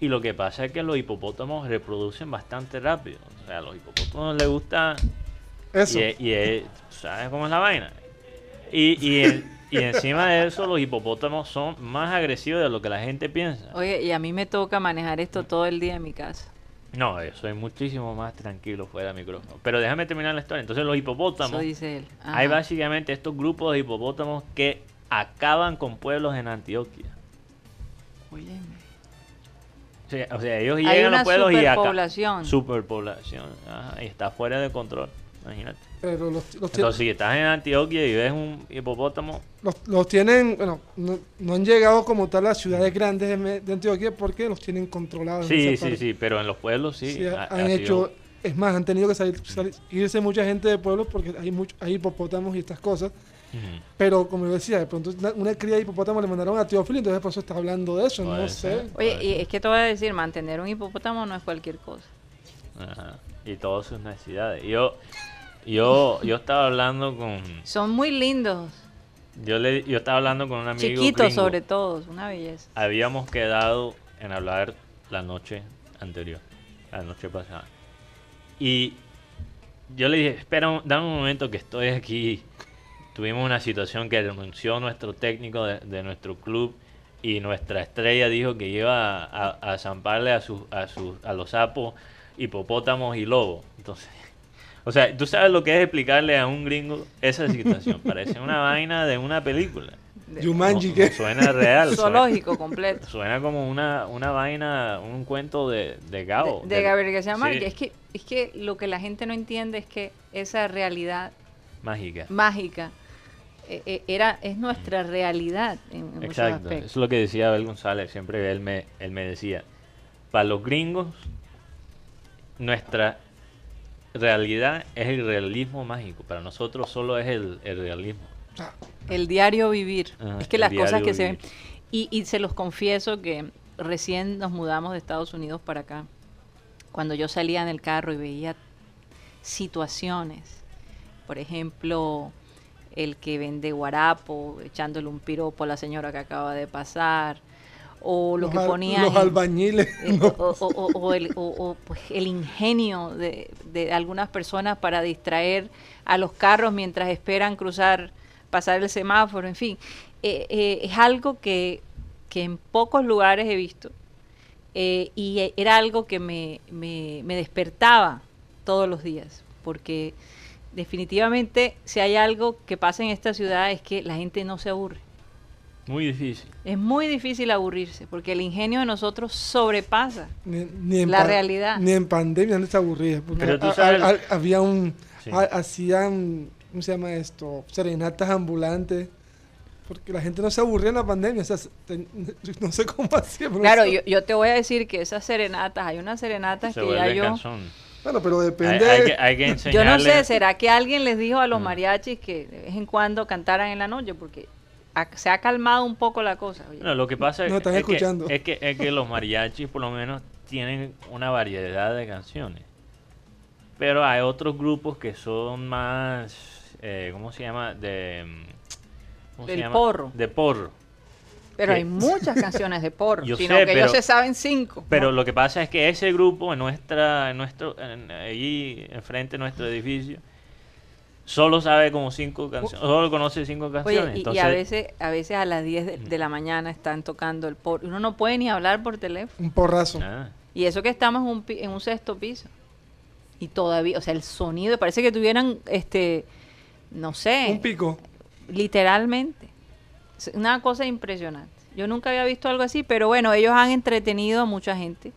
Y lo que pasa es que los hipopótamos reproducen bastante rápido. O sea, a los hipopótamos les gusta Eso. y, es- y es- ¿sabes cómo es la vaina? Y, y, y encima de eso, los hipopótamos son más agresivos de lo que la gente piensa. Oye, y a mí me toca manejar esto todo el día en mi casa. No, yo soy muchísimo más tranquilo fuera del micrófono. Pero déjame terminar la historia. Entonces los hipopótamos, Eso dice él. hay básicamente estos grupos de hipopótamos que acaban con pueblos en Antioquia. Óyeme. O sea, o sea, ellos llegan a los pueblos y acá. superpoblación. Superpoblación. Ajá, y está fuera de control. Imagínate. Pero los, los, ti- Entonces, si estás en Antioquia y ves un hipopótamo, los, los tienen, bueno, no, no han llegado como tal a ciudades grandes de, Antioquia porque los tienen controlados. sí, sí, parte. sí, pero en los pueblos sí. Sí, ha- han ha hecho, sido- es más, han tenido que salir, salir- irse mucha gente de pueblos porque hay mucho, hay hipopótamos y estas cosas. Pero como yo decía, de pronto una, una cría de hipopótamo le mandaron a Teófilo, entonces por eso está hablando de eso, Puede no ser. sé. Oye, y es que te voy a decir, mantener un hipopótamo no es cualquier cosa. Ajá, Y todas sus necesidades. Yo, yo, yo estaba hablando con. Son muy lindos, Yo, le, yo estaba hablando con un amigo. chiquitos sobre todo, una belleza. Habíamos quedado en hablar la noche anterior, la noche pasada. Y yo le dije, espera, dame un momento que estoy aquí. Tuvimos una situación que renunció nuestro técnico de, de nuestro club y nuestra estrella dijo que iba a, a, a zamparle a, sus a, sus a los sapos, hipopótamos y lobos. Entonces, o sea, tú sabes lo que es explicarle a un gringo esa situación. [laughs] Parece una vaina de una película. No- ¿qué? suena real. suena- Zoológico completo. Suena como una, una vaina, un cuento de, de Gabo. De, de Gabriel García sí, Márquez. Es que, es que lo que la gente no entiende es que esa realidad Mágica. mágica eh, eh, era, es nuestra realidad en, en muchos Exacto. Eso aspectos. es lo que decía Abel González. Siempre él me, él me decía, para los gringos, nuestra realidad es el realismo mágico. Para nosotros solo es el, el realismo. Ah, El diario vivir. Ajá, es que las cosas que se ven. Y, y se los confieso que recién nos mudamos de Estados Unidos para acá. Cuando yo salía en el carro y veía situaciones, por ejemplo, el que vende guarapo, echándole un piropo a la señora que acaba de pasar, o lo los que ponían Los albañiles. eh, no. o, o- o- o el, o- pues, el ingenio de, de algunas personas para distraer a los carros mientras esperan cruzar, pasar el semáforo, en fin. Eh, eh, es algo que, que en pocos lugares he visto eh, y era algo que me, me, me despertaba todos los días, porque definitivamente si hay algo que pasa en esta ciudad es que la gente no se aburre. Muy difícil. Es muy difícil aburrirse, porque el ingenio de nosotros sobrepasa. Ni, ni en La realidad. Ni en pandemia no se aburría. Porque Pero tú a- sabes- a- a- había un. Sí. hacían. ¿Cómo se llama esto? Serenatas ambulantes. Porque la gente no se aburría en la pandemia. O sea, se- te- [laughs] no sé cómo hacía. Claro, yo, yo te voy a decir que esas serenatas, hay unas serenatas Se que ya vuelve yo... cansón. Bueno, pero Hay, depende. hay que, hay que Yo no sé, ¿será que alguien les dijo a los Mm. mariachis que de vez en cuando cantaran en la noche? Porque ha- se ha calmado un poco la cosa. oye. Bueno, lo que pasa No, es, están es escuchando. Que, es, que, es que los mariachis por lo menos tienen una variedad de canciones. Pero hay otros grupos que son más, eh, ¿cómo se llama? De, mm, ¿cómo se Del llama? porro. De porro. pero hay muchas canciones de porro, [laughs] Yo sino sé, que ellos se saben cinco. Pero ¿no? lo que pasa es que ese grupo en nuestra, en nuestro, en- ahí enfrente de nuestro edificio, solo sabe como cinco canciones, solo conoce cinco canciones. Oye, y- a veces a veces a las 10 de, de la mañana están tocando el porro. Uno no puede ni hablar por teléfono. Un porrazo. ah, Y eso que estamos en un, pi- en un sexto piso. Y todavía, o sea, el sonido, parece que tuvieran, este, no sé, Un pico. literalmente. Una cosa impresionante. Yo nunca había visto algo así, pero bueno, ellos han entretenido a mucha gente.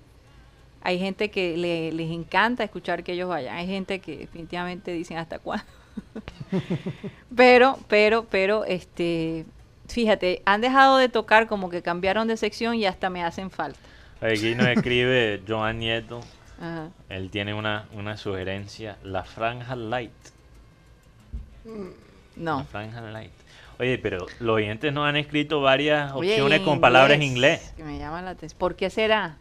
Hay gente que le- les encanta escuchar que ellos vayan. Hay gente que definitivamente dicen hasta cuándo. [laughs] pero, pero, pero, este, fíjate, han dejado de tocar como que cambiaron de sección y hasta me hacen falta. aquí nos [laughs] escribe Joan Nieto. Ajá. Él tiene una, una sugerencia, la franja light. La No. franja light. Oye, pero los oyentes nos han escrito varias opciones con palabras en inglés. Que me llama la atención. ¿Por qué será?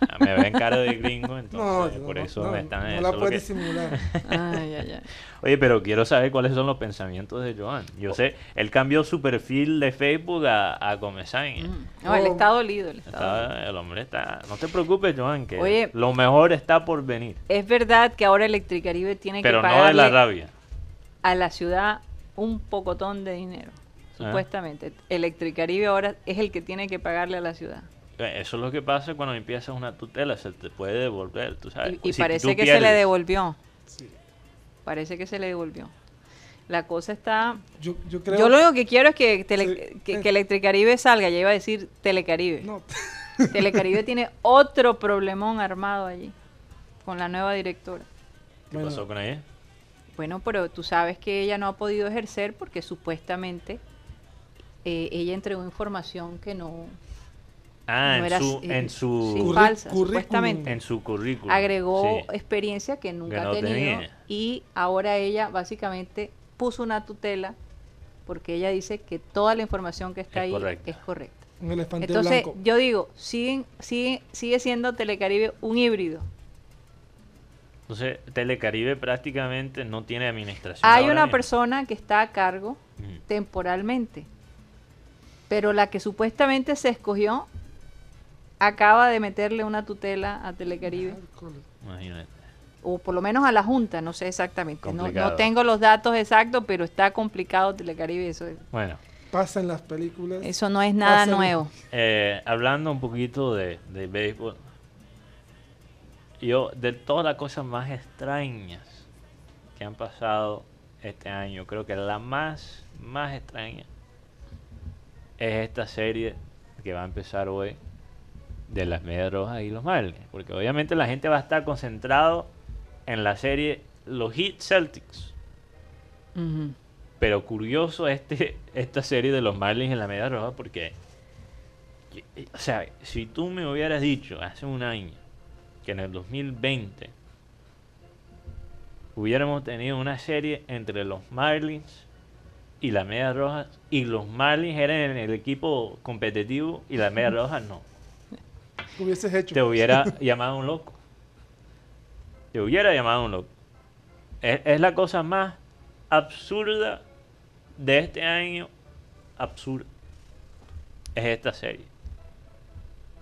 [laughs] Me ven cara de gringo, entonces No, por no, eso no, me están... no eso la puedes que- disimular. [laughs] Ay, ay, ay. Oye, pero quiero saber cuáles son los pensamientos de Joan. Yo sé, él cambió su perfil de Facebook a, a. Mm. No, él Oh. está dolido. él está dolido. Está- el hombre está... No te preocupes, Joan, que Oye. lo mejor está por venir. Es verdad que ahora Electricaribe tiene Pero que no de la rabia. a la ciudad un pocotón de dinero. Ah. Supuestamente. Electricaribe ahora es el que tiene que pagarle a la ciudad. Eh, Eso es lo que pasa cuando empiezas una tutela, se te puede devolver, tú sabes. Y, y Si parece que se le devolvió. Parece que se le devolvió. La cosa está... Yo, yo creo. Yo lo único que quiero es que, Tele- Sí. que, que Electricaribe salga. Ya iba a decir Telecaribe. No, [laughs] Telecaribe tiene otro problemón armado allí. Con la nueva directora. ¿Qué bueno, pasó con ella? Bueno, pero tú sabes que ella no ha podido ejercer porque supuestamente eh, ella entregó información que no, Ah, no en, era su, eh, en su sí, falsa, supuestamente. en su currículum. Agregó sí. experiencia que nunca Que no ha tenido tenía. y ahora ella básicamente puso una tutela porque ella dice que toda la información que está Es ahí correcta. es correcta. un elefante Entonces, blanco. yo digo, siguen, sigue, sigue siendo Telecaribe un híbrido. Entonces, Telecaribe prácticamente no tiene administración. Hay una mismo. persona que está a cargo Ujú. temporalmente, pero la que supuestamente se escogió acaba de meterle una tutela a Telecaribe, Imagínate. o por lo menos a la Junta, no sé exactamente. No, tengo los datos exactos, pero está complicado Telecaribe, eso, es- Bueno, Pasa en las películas. eso no es nada nuevo. eh, hablando un poquito de, de béisbol, yo, de todas las cosas más extrañas que han pasado este año, creo que la más, más extraña es esta serie que va a empezar hoy de las Medias Rojas y los Marlins. Porque obviamente la gente va a estar concentrado en la serie Los Heat Celtics. Pero curioso este, [laughs] esta serie de los Marlins en la Media Roja porque, o sea, si tú me hubieras dicho hace un año que en el 2020 hubiéramos tenido una serie entre los Marlins y la Media Roja y los Marlins eran el equipo competitivo y la Media [laughs] Roja no, ¿Qué hubieses hecho? te hubiera llamado un loco. Te hubiera llamado un loco. Es, es la cosa más absurda de este año. Absurda. Es esta serie.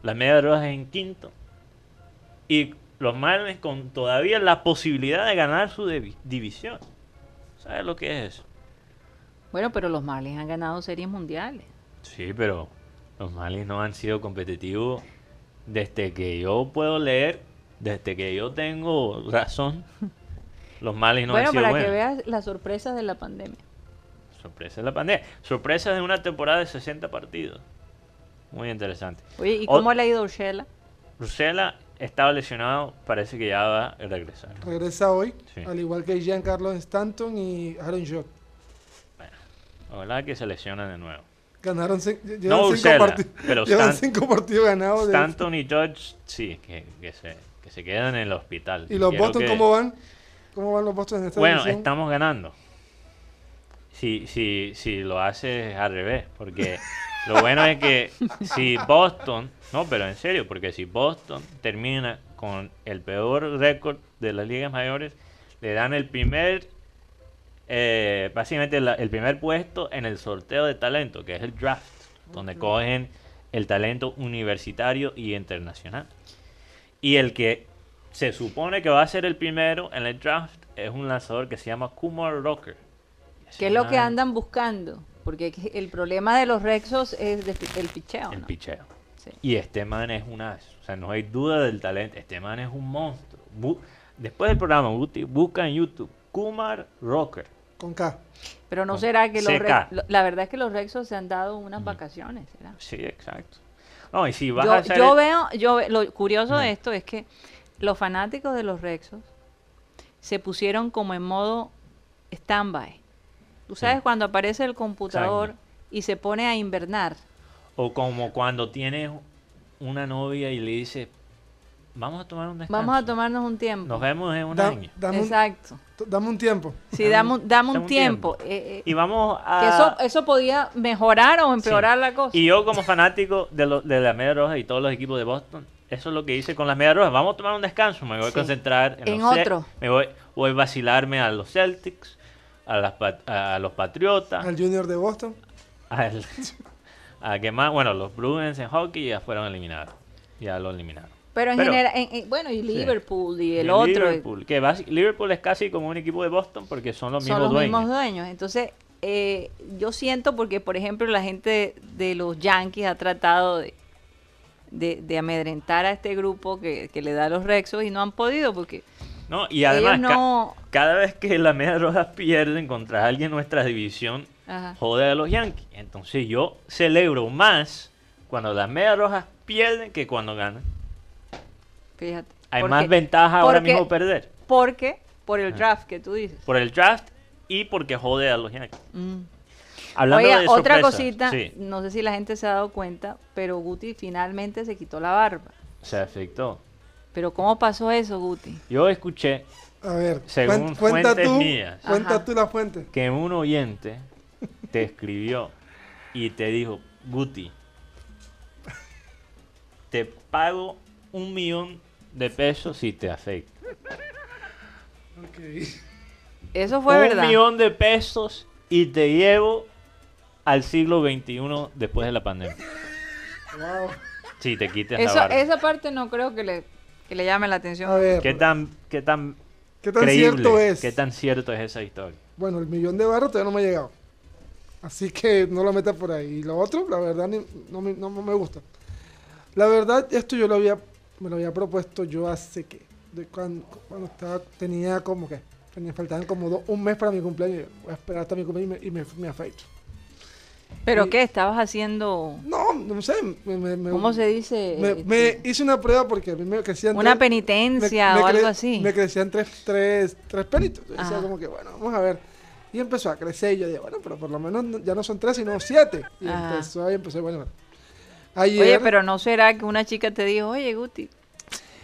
Las Medias Rojas en quinto. Y los Marlins con todavía la posibilidad de ganar su divi- división. ¿Sabes lo que es eso? Bueno, pero los Marlins han ganado series mundiales. Sí, pero los Marlins no han sido competitivos desde que yo puedo leer, desde que yo tengo razón. Los Marlins no bueno, han sido para buenos. que veas las sorpresas de la pandemia. Sorpresa de la pandemia. Sorpresa de una temporada de 60 partidos. Muy interesante. Oye, ¿y O- cómo le ha ido a Urshela? Rusela estaba lesionado, parece que ya va a regresar. Regresa hoy, Sí. al igual que Giancarlo Stanton y Aaron Judge. Ojalá que se lesiona de nuevo. Ganaron No cinco, pero [laughs] llevan Stan- cinco partidos ganados. de- Stanton y George, sí, que, que se, que se quedan en el hospital. ¿Y los Quiero Boston que- cómo van? ¿Cómo van los Boston en esta Bueno, división? estamos ganando. Si, si, si lo haces al revés, porque [laughs] lo bueno es que si Boston, no, pero en serio, porque si Boston termina con el peor récord de las ligas mayores, le dan el primer, eh, básicamente la- el primer puesto en el sorteo de talento, que es el draft, donde cogen el talento universitario y internacional. Y el que se supone que va a ser el primero en el draft es un lanzador que se llama Kumar Rocker. ¿Qué es lo que andan buscando? Porque que- el problema de los Rexos es de el picheo. El ¿no? picheo. Sí. Y este man es un as. O sea, no hay duda del talento. Este man es un monstruo. Bu- Después del programa, busca en YouTube Kumar Rocker. Con K. Pero no Con será que los CK. Rex- la verdad es que los Rexos se han dado unas vacaciones, ¿será? Sí, exacto. No, y si vas Yo, a hacer. yo el- veo, yo lo curioso de esto es que los fanáticos de los Rexos se pusieron como en modo standby. Tú sabes Sí. cuando aparece el computador Exacto. y se pone a invernar. O como cuando tienes una novia y le dices, vamos a tomar un descanso. Vamos a tomarnos un tiempo. Nos vemos en un Da- año. dame, Exacto. dame un tiempo. Sí, dame, un- dame un Dame un tiempo. tiempo. eh, eh, Y vamos a... que eso, eso podía mejorar o empeorar Sí. la cosa. Y yo como [laughs] fanático de, lo- de la Media Roja y todos los equipos de Boston, eso es lo que hice con las Medias Rojas. Vamos a tomar un descanso, me voy Sí. a concentrar en, En los Ce- otro. Me voy, voy a vacilarme a los Celtics, a, las, pat- a los Patriotas, Al Junior de Boston. al- [laughs] a que más, bueno, los Bruins en hockey ya fueron eliminados. Ya lo eliminaron. Pero en general, en- en- bueno, y Liverpool y el Y otro. Liverpool, que basi- Liverpool es casi como un equipo de Boston porque son los son mismos los dueños. mismos dueños. Entonces, eh, yo siento porque, por ejemplo, la gente de los Yankees ha tratado de, de, de amedrentar a este grupo que, que le da los Rexos y no han podido porque No, y además, ca- cada vez que las Medias Rojas pierden contra alguien en nuestra división, Ajá. jode a los Yankees. Entonces yo celebro más cuando las Medias Rojas pierden que cuando ganan. Fíjate. Hay Porque- más ventaja ahora porque- mismo perder. Porque por el Ah. draft que tú dices. Por el draft y porque jode a los Yankees. Mm. Hablando Oiga, de otra cosita, Sí, no sé si la gente se ha dado cuenta, pero Guti finalmente se quitó la barba. se afectó. Pero ¿cómo pasó eso, Guti? Yo escuché A ver, Según cuen- cuenta fuentes tú, mías. cuenta tú la fuente. que un oyente te escribió y te dijo, Guti, te pago un millón de pesos si te afecta. Ok. Eso fue un verdad. millón de pesos y te llevo al siglo XXI después de la pandemia. Wow. Si te quites Eso, la barba. esa parte no creo que le, que le llame la atención. A ver, ¿Qué tan, qué tan, ¿qué tan creíble, cierto es? qué tan cierto es esa historia? Bueno, el millón de barros todavía no me ha llegado. Así que no lo metas por ahí. Y lo otro, la verdad, ni- no, me, no me gusta. La verdad, esto yo lo había, me lo había propuesto yo hace que, de cuando, cuando estaba, tenía como que, me faltaban como dos- un mes para mi cumpleaños. Yo Voy a esperar hasta mi cumpleaños y me, y me, me afeito. ¿Pero y- qué? ¿Estabas haciendo...? No, no sé. Me, me- ¿Cómo se dice? Me, Este, me hice una prueba porque a mí me crecían Una tres- penitencia o algo así. Me crecían tres, tres, tres pelitos. Yo decía como que, bueno, vamos a ver. Y empezó a crecer y yo dije, bueno, pero por lo menos no- ya no son tres, sino siete. Y Ajá. empezó ahí, empezó, bueno. Ayer, Oye, pero ¿no será que una chica te dijo, oye, Guti, de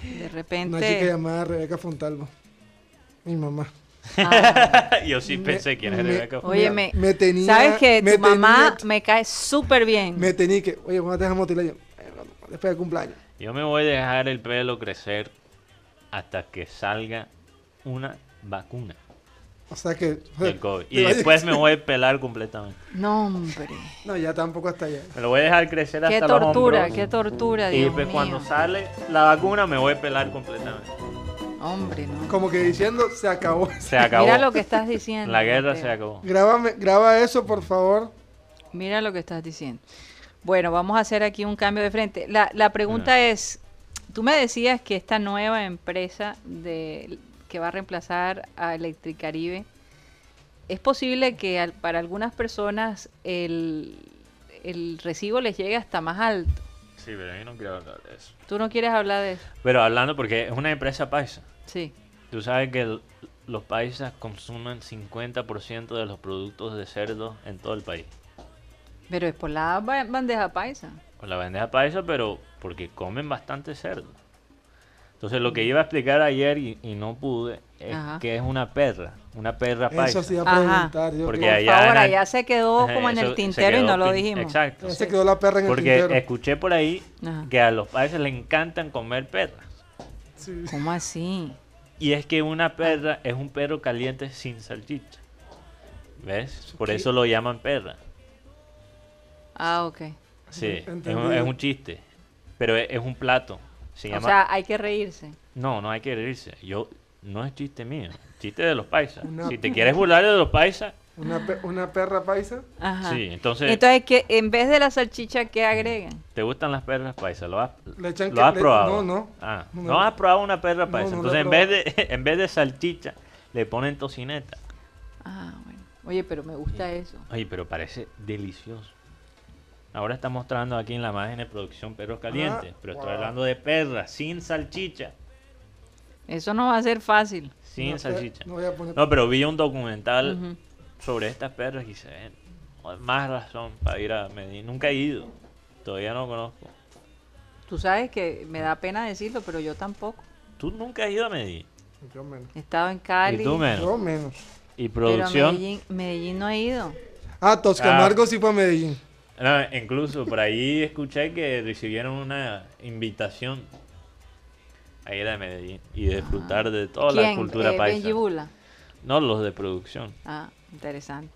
una chica repente... llamada Rebeca Fontalvo, mi mamá. Ah, [laughs] Yo sí pensé quién es Rebeca. Oye, me, me- tenía, ¿Sabes que me tu mamá me cae súper bien? me tenía que, oye, ¿cuándo te dejas motilar? Yo, "Eh, no, no, después del cumpleaños. Yo me voy a dejar el pelo crecer hasta que salga una vacuna O sea que... del COVID. te Y después me voy a pelar completamente. No, hombre. No, ya tampoco hasta allá. Me lo voy a dejar crecer hasta Qué los tortura, hombros. qué tortura, Y Dios pues mío. cuando sale la vacuna me voy a pelar completamente. Hombre, no. Como que diciendo, se acabó. Se acabó. Mira lo que estás diciendo. La guerra se acabó. Grábame, graba eso, por favor. Mira lo que estás diciendo. Bueno, vamos a hacer aquí un cambio de frente. La, la pregunta es, tú me decías que esta nueva empresa de, que va a reemplazar a Electricaribe, ¿es posible que al- para algunas personas el, el recibo les llegue hasta más alto? Sí, pero yo no quiero hablar de eso. ¿Tú no quieres hablar de eso? Pero hablando porque es una empresa paisa. Sí. Tú sabes que el- los paisas consumen 50% de los productos de cerdo en todo el país. Pero es por la ba- bandeja paisa. Con la bandeja paisa, pero porque comen bastante cerdo. Entonces lo que iba a explicar ayer y, y no pude es Ajá. que es una perra, una perra paisa. Eso sí iba a preguntar. Yo Porque Por allá favor, en el- allá se quedó como en el tintero y no lo dijimos. Exacto. ya se quedó la perra en el Porque tintero. escuché por ahí Ajá. que a los países les encantan comer perras. Sí. ¿Cómo así? Y es que una perra es un perro caliente sin salchicha. ¿Ves? Por qué? eso lo llaman perra. Ah, ok. Sí, es un, Entendido. es un chiste. Pero es, es un plato. Se O llama... sea, hay que reírse. No, no hay que reírse. Yo no es chiste mío, chiste de los paisas. Una- Si te quieres burlar de los paisas, Una, pe- una perra paisa. Ajá. sí. Entonces, Entonces, que en vez de la salchicha, ¿qué agregan? ¿te gustan las perras paisas? ¿Lo has, Le echan lo que- has le- probado? no, no. Ah, No, no, no. has probado una perra paisa. no Entonces, en vez, de, [laughs] en vez de salchicha, le ponen tocineta. Ah, bueno. Oye, pero me gusta eso. Oye, pero parece delicioso. Ahora está mostrando aquí en la imagen de producción perros calientes, pero estoy hablando de perras sin salchicha. Eso no va a ser fácil. Sin No, salchicha. No voy a poner. No, pero vi un documental sobre estas perras y se ven. Más razón para ir a Medellín. Nunca he ido. Todavía no conozco. Tú sabes que me da pena decirlo, pero yo tampoco. Tú nunca has ido a Medellín. Yo menos. He estado en Cali. Y tú menos. Yo menos. Y pero a producción. Medellín, Medellín no he ido. Ah, Tosca Ah. Sí fue a Medellín. No, incluso por ahí escuché que recibieron una invitación a ir a Medellín y disfrutar de toda la ¿Quién? cultura Eh, paisa. Benji Bula. No, los de producción. Ah, interesante.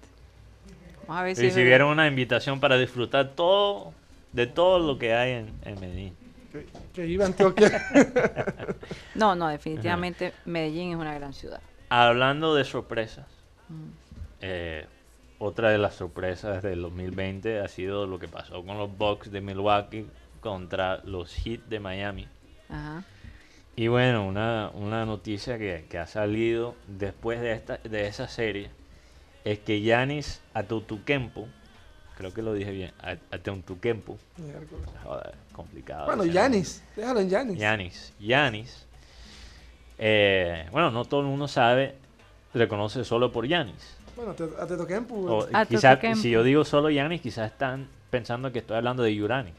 Vamos a ver si es Recibieron una invitación para disfrutar todo de todo lo que hay en, en Medellín. Que, que iba a Antioquia. verdad. [laughs] No, no, definitivamente Medellín es una gran ciudad. Hablando de sorpresas, Mm. eh, otra de las sorpresas del 2020 ha sido lo que pasó con los Bucks de Milwaukee contra los Heat de Miami. Ajá. Y bueno, una, una noticia que, que ha salido después de, esta, de esa serie es que Yanis Atutukempo, creo que lo dije bien, Atutukempo, joder, complicado. Bueno, Yanis. Déjalo en Yanis. Yanis. Yanis. eh, bueno, no todo el mundo sabe, reconoce solo por Yanis. Bueno, te, a Teto Kempu, O Ah, quizá, Atutukempo. si yo digo solo Yanis, quizás están pensando que estoy hablando de Yuranis.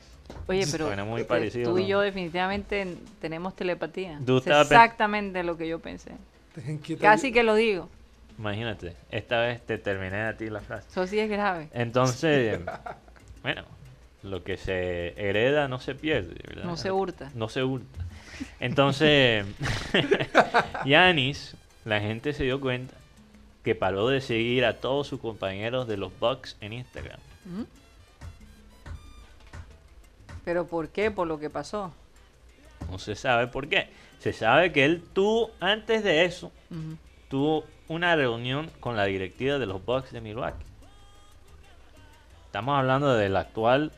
Oye, [laughs] pero muy eh, parecido, tú y yo definitivamente tenemos telepatía. Es exactamente lo que yo pensé. Casi que lo digo. Imagínate, esta vez te terminé a ti la frase. Eso sí es grave. Entonces, [laughs] bueno, lo que se hereda no se pierde, ¿verdad? No se hurta. No se hurta. Entonces, [laughs] Yanis, la gente se dio cuenta que paró de seguir a todos sus compañeros de los Bucks en Instagram. ¿Pero por qué? Por lo que pasó. No se sabe por qué. Se sabe que él tuvo, antes de eso, tuvo una reunión con la directiva de los Bucks de Milwaukee. Estamos hablando del actual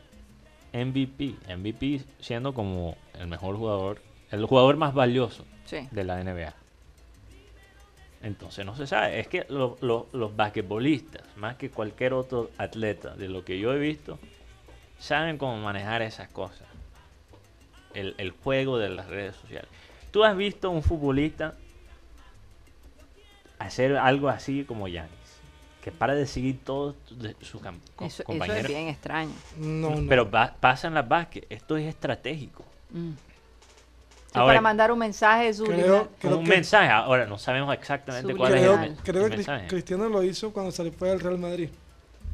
MVP. MVP siendo como el mejor jugador, el jugador más valioso Sí. de la NBA. Entonces no se sabe. Es que lo- lo- los basquetbolistas, más que cualquier otro atleta, de lo que yo he visto, saben cómo manejar esas cosas. El, el juego de las redes sociales. ¿Tú has visto un futbolista hacer algo así como Yanis? Que para de seguir todos de- sus cam- co- Eso, es compañeros. bien extraño. No, no. Pero va- pasa en las básquet. Esto es estratégico. Mm. Sí, Ahora- para mandar un mensaje. Creo, creo un que, mensaje. Ahora no sabemos exactamente cuál es el, creo, el que mensaje. Cristiano lo hizo cuando se fue del Real Madrid.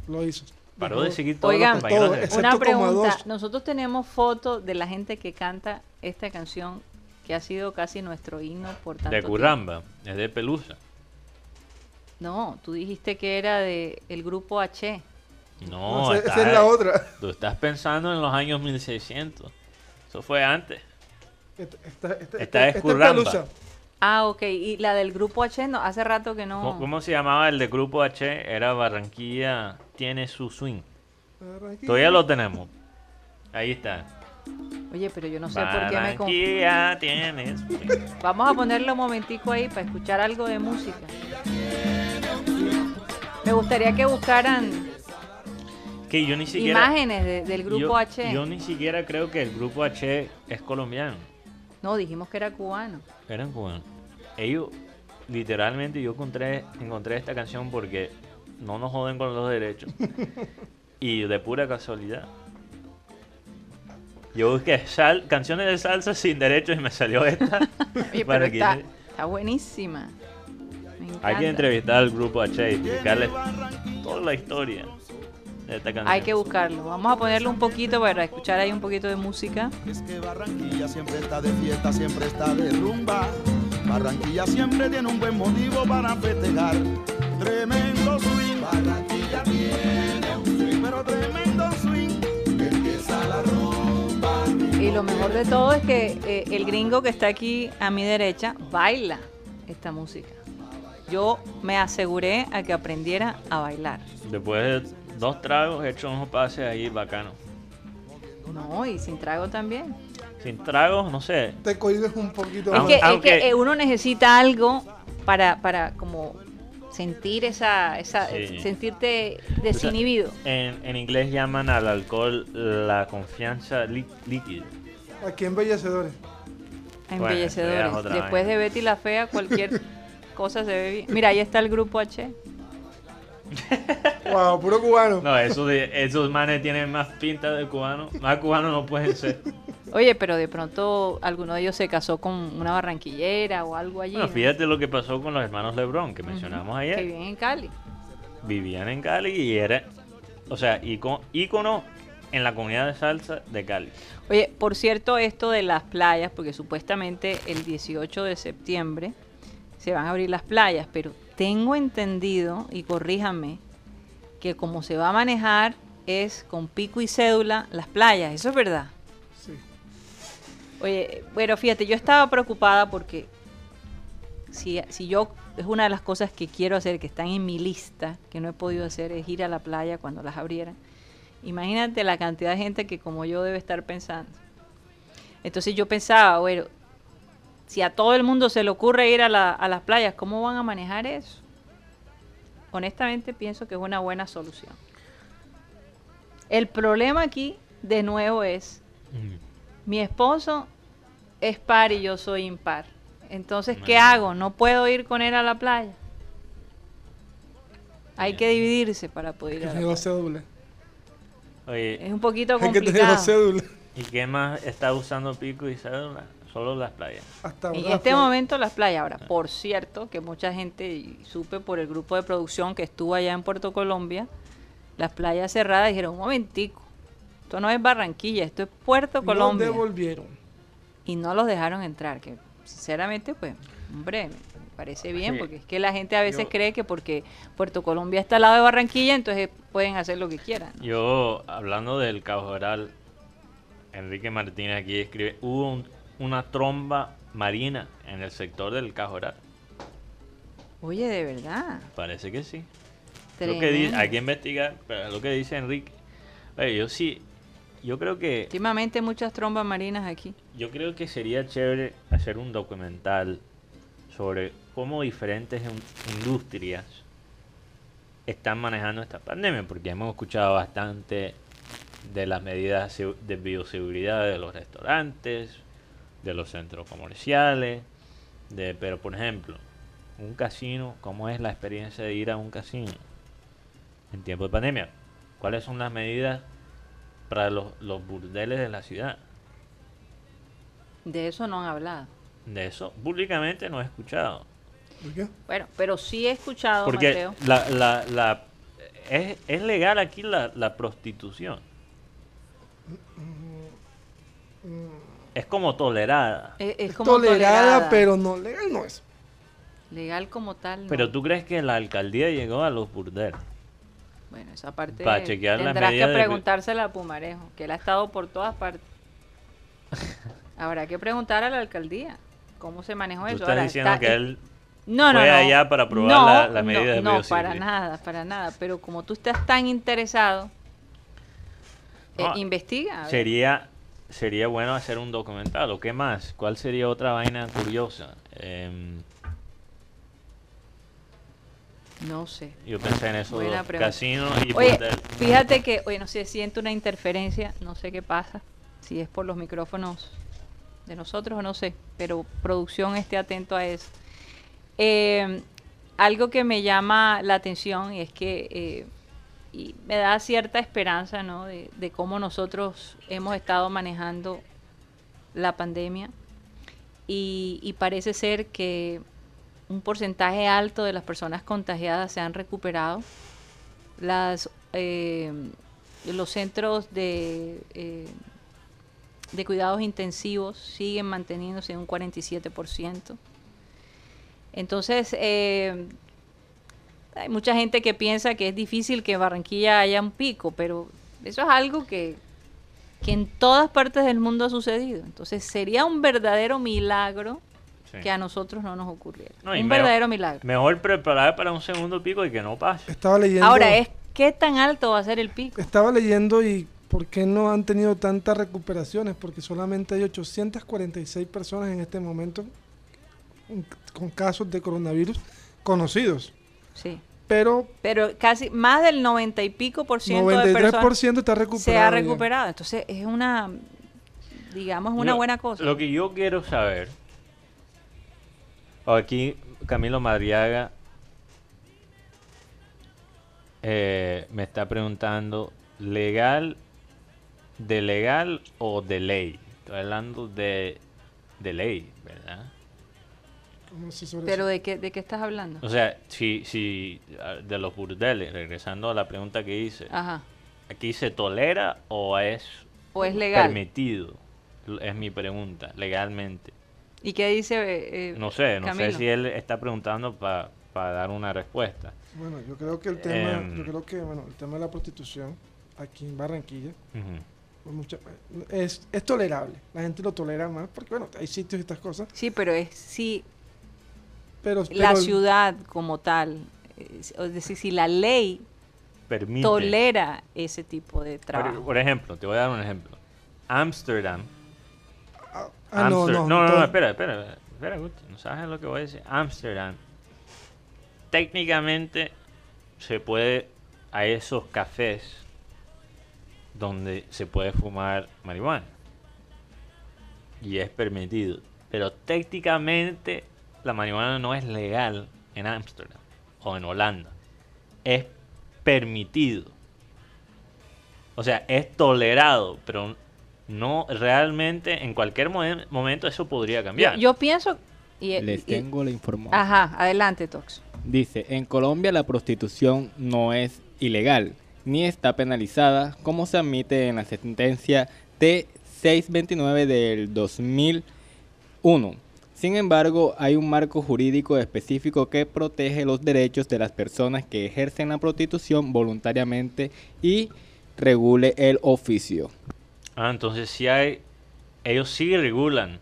Lo hizo. Paró de seguir todos Oigan, los compañeros todo, de- Una pregunta. Nosotros tenemos fotos de la gente que canta esta canción que ha sido casi nuestro himno por tanto de tiempo. Curramba, es de Pelusa. No, tú dijiste que era de el grupo H. No, esa, está- esa es la otra. tú estás pensando en los años 1600. Eso fue antes. Esta, esta, esta, Esta es esta Curramba. Pelusa. Ah, ok. Y la del grupo H, no, hace rato que no. ¿Cómo, cómo se llamaba el de Grupo H? Era Barranquilla tiene su swing. Todavía lo tenemos. Ahí está. Oye, pero yo no sé por qué me confundo. Barranquilla tiene su swing. Vamos a ponerle un momentico ahí para escuchar algo de música. Me gustaría que buscaran Que yo ni siquiera. imágenes de- del grupo yo, H. Yo ni siquiera creo que el Grupo H es colombiano. No, dijimos que era cubano. Eran cubanos. Ellos, literalmente, yo encontré, encontré esta canción porque no nos joden con los derechos. [laughs] y de pura casualidad. Yo busqué sal, canciones de salsa sin derechos y me salió esta. [laughs] Oye, pero está, está buenísima. Me. Hay que entrevistar al grupo H y explicarles toda la historia de esta canción. Hay que buscarlo. Vamos a ponerlo un poquito para escuchar ahí un poquito de música. Es que Barranquilla siempre está de fiesta, siempre está de rumba. Barranquilla siempre tiene un buen motivo para festejar. Tremendo swing. Barranquilla tiene un swing, pero tremendo swing. Empieza la rumba. Y lo mejor de todo es que eh, el gringo que está aquí a mi derecha baila esta música. Yo me aseguré a que aprendiera a bailar. Después de dos tragos, he hecho unos pases ahí bacanos. No, y sin trago también. Sin tragos, no sé. Te cohibes un poquito Es más. que, es que, eh, uno necesita algo para, para como sentir esa, esa Sí. sentirte desinhibido. En, en inglés llaman al alcohol la confianza lí- líquida. Aquí embellecedores. Embellecedores. es otra Después vaina. de Betty la Fea, cualquier [laughs] cosa se ve bien. Mira, ahí está el grupo H. [laughs] Wow, puro cubano. No, esos, de, esos manes tienen más pinta de cubano. Más cubanos no pueden ser. Oye, pero de pronto alguno de ellos se casó con una barranquillera o algo allí. Bueno, ¿no? fíjate lo que pasó con los hermanos Lebron, que mencionamos Que ayer. viven en Cali. Vivían en Cali y era, o sea, ícono, ícono en la comunidad de salsa de Cali. Oye, por cierto, esto de las playas, porque supuestamente el 18 de septiembre se van a abrir las playas, pero tengo entendido, y corríjame, que como se va a manejar es con pico y cédula las playas, ¿eso es verdad? Sí. Oye, bueno, fíjate, yo estaba preocupada porque si, si yo, es una de las cosas que quiero hacer, que están en mi lista, que no he podido hacer, es ir a la playa cuando las abrieran. Imagínate la cantidad de gente que como yo debe estar pensando. Entonces yo pensaba, bueno, si a todo el mundo se le ocurre ir a, la- a las playas, ¿cómo van a manejar eso? Honestamente pienso que es una buena solución. El problema aquí, de nuevo, es mi esposo es par y yo soy impar. Entonces, ¿qué hago? No puedo ir con él a la playa. Hay que dividirse para poder ir a la playa. cédulas. Oye, Es un poquito [laughs] Hay que tener complicado. dos cédulas. ¿y qué más está usando pico y cédula? Solo las playas. Hasta En este fue- momento las playas. Ahora, por cierto, que mucha gente, supe por el grupo de producción que estuvo allá en Puerto Colombia, las playas cerradas dijeron, un momentico, esto no es Barranquilla, esto es Puerto Nos Colombia. devolvieron. y no los dejaron entrar, que sinceramente, pues, hombre, me parece bien, Sí. porque es que la gente a veces Yo- cree que porque Puerto Colombia está al lado de Barranquilla, entonces pueden hacer lo que quieran. ¿no? Yo, hablando del Cajoral, Enrique Martínez aquí escribe, hubo un- una tromba marina en el sector del Cajoral. Oye, de verdad. Parece que sí. Lo que hay que investigar, pero es lo que dice Enrique. Oye, yo sí, yo creo que Últimamente muchas trombas marinas aquí. yo creo que sería chévere hacer un documental sobre cómo diferentes in- industrias están manejando esta pandemia, porque hemos escuchado bastante de las medidas de bioseguridad de los restaurantes, de los centros comerciales, de, pero por ejemplo, un casino, ¿cómo es la experiencia de ir a un casino en tiempo de pandemia? ¿Cuáles son las medidas para los, los burdeles de la ciudad? De eso no han hablado. De eso públicamente no he escuchado. ¿Por qué? Bueno, pero sí he escuchado, Porque Mateo. la, la, la, es, es legal aquí la, la prostitución. Es como tolerada. Es, como tolerada, tolerada. pero no legal no es. Legal como tal. no. Pero tú crees que la alcaldía llegó a los burdeles. Bueno, esa parte Pa' chequear las tendrás que de- preguntársela a Pumarejo, que él ha estado por todas partes. [laughs] Habrá que preguntar a la alcaldía cómo se manejó Tú eso. estás Ahora, diciendo está- que él no, no, fue no. allá para probar No, la- la no, medida de No, para nada, para nada. Pero como tú estás tan interesado, eh, No, investiga. sería sería bueno hacer un documental. ¿O qué más? ¿Cuál sería otra vaina curiosa? Em, No sé. yo pensé en eso, casinos y Oye, fíjate que, oye, no sé, siento una interferencia, no sé qué pasa, si es por los micrófonos de nosotros o no sé, pero producción esté atento a eso. Eh, algo que me llama la atención y es que eh, y me da cierta esperanza, ¿no? De, cómo nosotros hemos estado manejando la pandemia y, y parece ser que un porcentaje alto de las personas contagiadas se han recuperado. Las, eh, los centros de, eh, de cuidados intensivos siguen manteniéndose en un 47%. Entonces, eh, hay mucha gente que piensa que es difícil que en Barranquilla haya un pico, pero eso es algo que, que en todas partes del mundo ha sucedido. Entonces, sería un verdadero milagro Sí. que a nosotros no nos ocurriera. No, un mejor- verdadero milagro. Mejor preparar para un segundo pico y que no pase. Estaba leyendo. Ahora es qué tan alto va a ser el pico. Estaba leyendo y por qué no han tenido tantas recuperaciones, porque solamente hay 846 personas en este momento con casos de coronavirus conocidos. Sí. Pero Pero casi más del 90 y pico por ciento de 93% personas está recuperado. se ha ya. recuperado. Entonces es una, digamos, una Yo- buena cosa. Lo que yo quiero saber. Aquí Camilo Madriaga eh, me está preguntando: ¿legal, de legal o de ley? Estoy hablando de, de ley. ¿Cómo se sobre Pero eso? ¿de qué, de qué estás hablando? O sea, si, si ah, de los burdeles, regresando a la pregunta que hice, Ajá. ¿aquí se tolera o es ¿O es legal? permitido? Es mi pregunta, legalmente. ¿Y qué dice eh, eh, No sé, no Camilo? sé si él está preguntando para dar una respuesta. Bueno, yo creo que el tema, Em. yo creo que bueno, el tema de la prostitución aquí en Barranquilla pues mucha- es, es tolerable. La gente lo tolera más porque bueno, hay sitios y estas cosas, Sí, pero es si pero, la ciudad como tal, es, decir, si la ley Permite. tolera ese tipo de Por, trabajo. por ejemplo, te voy a dar un ejemplo. Ámsterdam, Ah, no, Amster- no, no, no, todo- espera, espera, espera, Guti, no sabes lo que voy a decir. Amsterdam, técnicamente se puede a esos cafés donde se puede fumar marihuana y es permitido, pero técnicamente la marihuana no es legal en Ámsterdam o en Holanda, es permitido. O sea, es tolerado, pero no realmente en cualquier momen- momento eso podría Yo, cambiar. yo pienso... Y, Les y- tengo la información. Ajá, adelante, Tox. Dice, en Colombia la prostitución no es ilegal ni está penalizada, como se admite en la sentencia T629 del 2001. Sin embargo, hay un marco jurídico específico que protege los derechos de las personas que ejercen la prostitución voluntariamente y regule el oficio. Ah, entonces sí hay, ellos sí regulan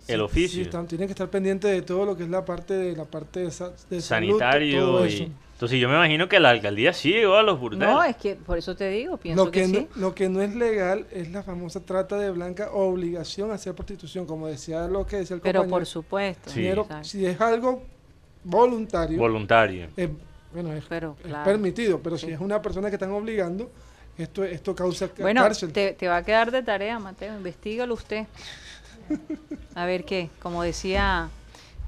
Sí, el oficio Sí, están- tienen que estar pendientes de todo lo que es la parte de la parte de, sa- de salud, sanitario todo y eso. Entonces yo me imagino que la alcaldía sí llegó a los burdeles. No, es que por eso te digo, pienso Lo que, que, no, sí. lo que no es legal es la famosa trata de blanca o obligación a hacer prostitución, como decía lo que decía el Pero compañero. por supuesto. Sí. Si es algo voluntario, voluntario. es, bueno, es, Pero, es claro. permitido, pero si es una persona que están obligando, esto, esto causa Bueno, cárcel. te, te va a quedar de tarea, Mateo, investigalo usted. A ver qué, como decía,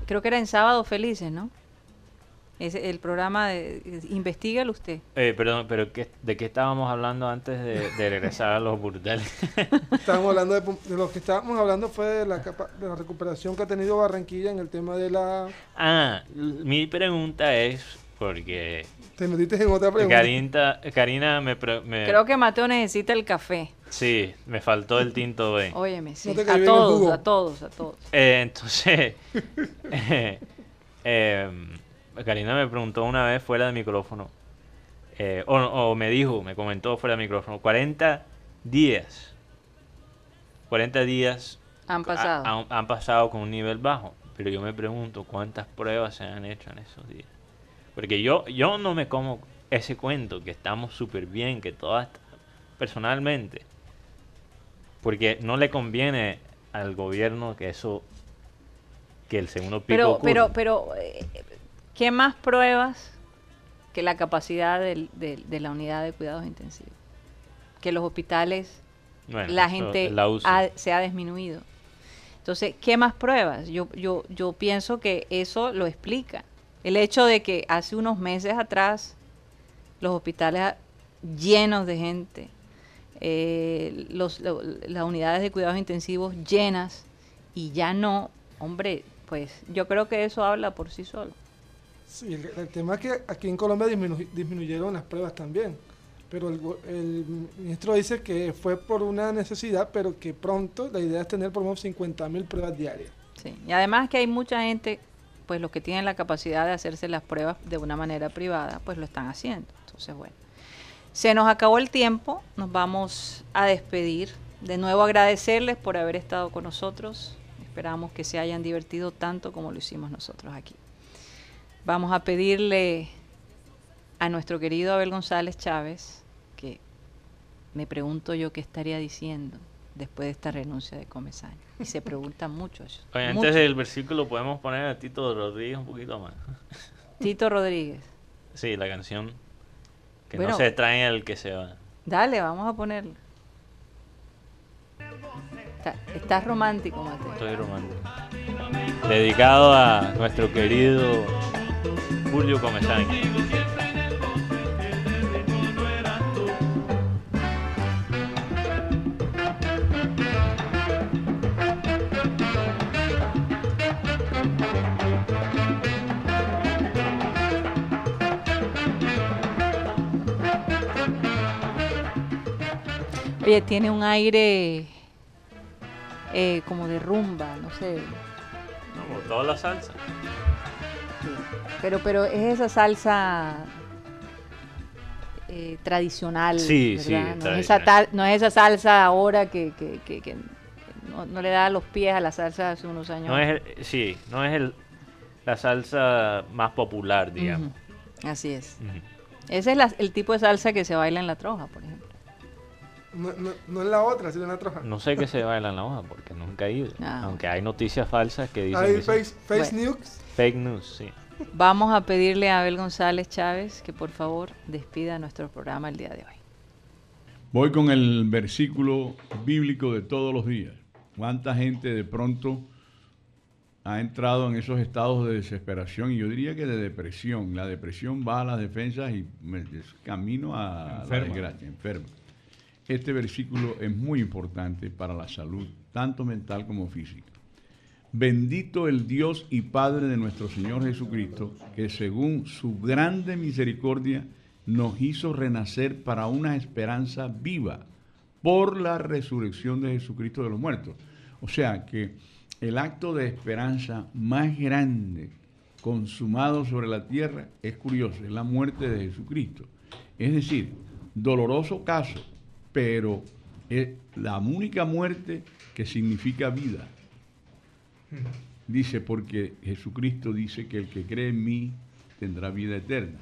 creo que era en Sábado Felices, ¿no? Es el programa de investigalo usted. Eh, perdón, pero ¿qué- ¿de qué estábamos hablando antes de, de regresar a los burdeles? [laughs] Estábamos hablando de, de lo que estábamos hablando fue de la, capa- de la recuperación que ha tenido Barranquilla en el tema de la... ah, mi pregunta es porque Te metiste en otra pregunta. Karina, Karina me, me- Creo que Mateo necesita el café. sí, me faltó el tinto B. Óyeme, sí. cayó a todos, a todos, a todos. Eh, entonces, [laughs] eh, em, Karina me preguntó una vez fuera de micrófono, eh, o, o me dijo, me comentó fuera de micrófono, 40 días, 40 días Han ha- pasado. han, han pasado con un nivel bajo, pero yo me pregunto cuántas pruebas se han hecho en esos días. Porque yo, yo no me como ese cuento, que estamos súper bien, que todas, personalmente, porque no le conviene al gobierno que eso, que el segundo pico Pero, pero, pero, eh, ¿qué más pruebas que la capacidad del- del- de la unidad de cuidados intensivos? Que los hospitales, Bueno, la gente la ha- se ha disminuido. Entonces, ¿qué más pruebas? Yo, yo, yo pienso que eso lo explica. El hecho de que hace unos meses atrás los hospitales llenos de gente, eh, los, lo- las unidades de cuidados intensivos llenas y ya no, hombre, pues yo creo que eso habla por sí solo. Sí, el, tema es que aquí en Colombia disminu- disminuyeron las pruebas también. Pero el, ministro dice que fue por una necesidad, pero que pronto la idea es tener por lo menos 50 mil pruebas diarias. Sí. Y además que hay mucha gente, pues los que tienen la capacidad de hacerse las pruebas de una manera privada, pues lo están haciendo. Entonces, bueno. Se nos acabó el tiempo, nos vamos a despedir. De nuevo agradecerles por haber estado con nosotros. Esperamos que se hayan divertido tanto como lo hicimos nosotros aquí. Vamos a pedirle a nuestro querido Abel González Chávez, que me pregunto yo qué estaría diciendo después de esta renuncia de Comesaña. Y se pregunta mucho eso. Oye, mucho. antes del versículo podemos poner a Tito Rodríguez un poquito más. [laughs] Tito Rodríguez. Sí, la canción que Bueno. no se trae el que se va. Dale, vamos a ponerlo. Está- estás romántico, Mateo. Estoy romántico. Dedicado a nuestro querido Julio Comesaña. Oye, tiene un aire eh, como de rumba, no sé. Como toda la salsa. Sí. Pero, pero es esa salsa eh, tradicional. Sí, sí, ¿verdad? no, es esa tal- no es esa salsa ahora que, que- que- que no, no le da los pies a la salsa hace unos años. No es el- sí, no es el, la salsa más popular, digamos. Así es. Ese es la- el tipo de salsa que se baila en la troja, por ejemplo. No, no, no en la otra, sino en la otra hoja. No sé qué se baila en la hoja porque nunca he ido. Ah. Aunque hay noticias falsas que dicen Hay que sí. face, face Bueno. news. Fake news, sí. Vamos a pedirle a Abel González Chávez que por favor despida nuestro programa el día de hoy. Voy con el versículo bíblico de todos los días. ¿Cuánta gente de pronto ha entrado en esos estados de desesperación y yo diría que de depresión? La depresión va a las defensas y me- camino a Enferma. la desgracia, enferma. Este versículo es muy importante para la salud, tanto mental como física. Bendito el Dios y Padre de nuestro Señor Jesucristo, que según su grande misericordia nos hizo renacer para una esperanza viva por la resurrección de Jesucristo de los muertos. O sea que el acto de esperanza más grande consumado sobre la tierra es curioso, es la muerte de Jesucristo. Es decir, doloroso caso, pero es la única muerte que significa vida. Dice, porque Jesucristo dice que el que cree en mí tendrá vida eterna.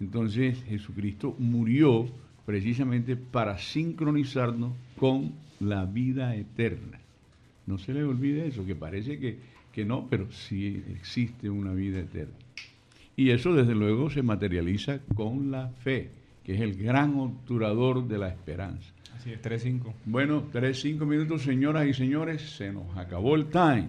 Entonces Jesucristo murió precisamente para sincronizarnos con la vida eterna. No se le olvide eso, que parece que, que no, pero sí existe una vida eterna. Y eso desde luego se materializa con la fe, que es el gran obturador de la esperanza. Así es, 3-5. Bueno, tres, cinco minutos, señoras y señores, se nos acabó el time.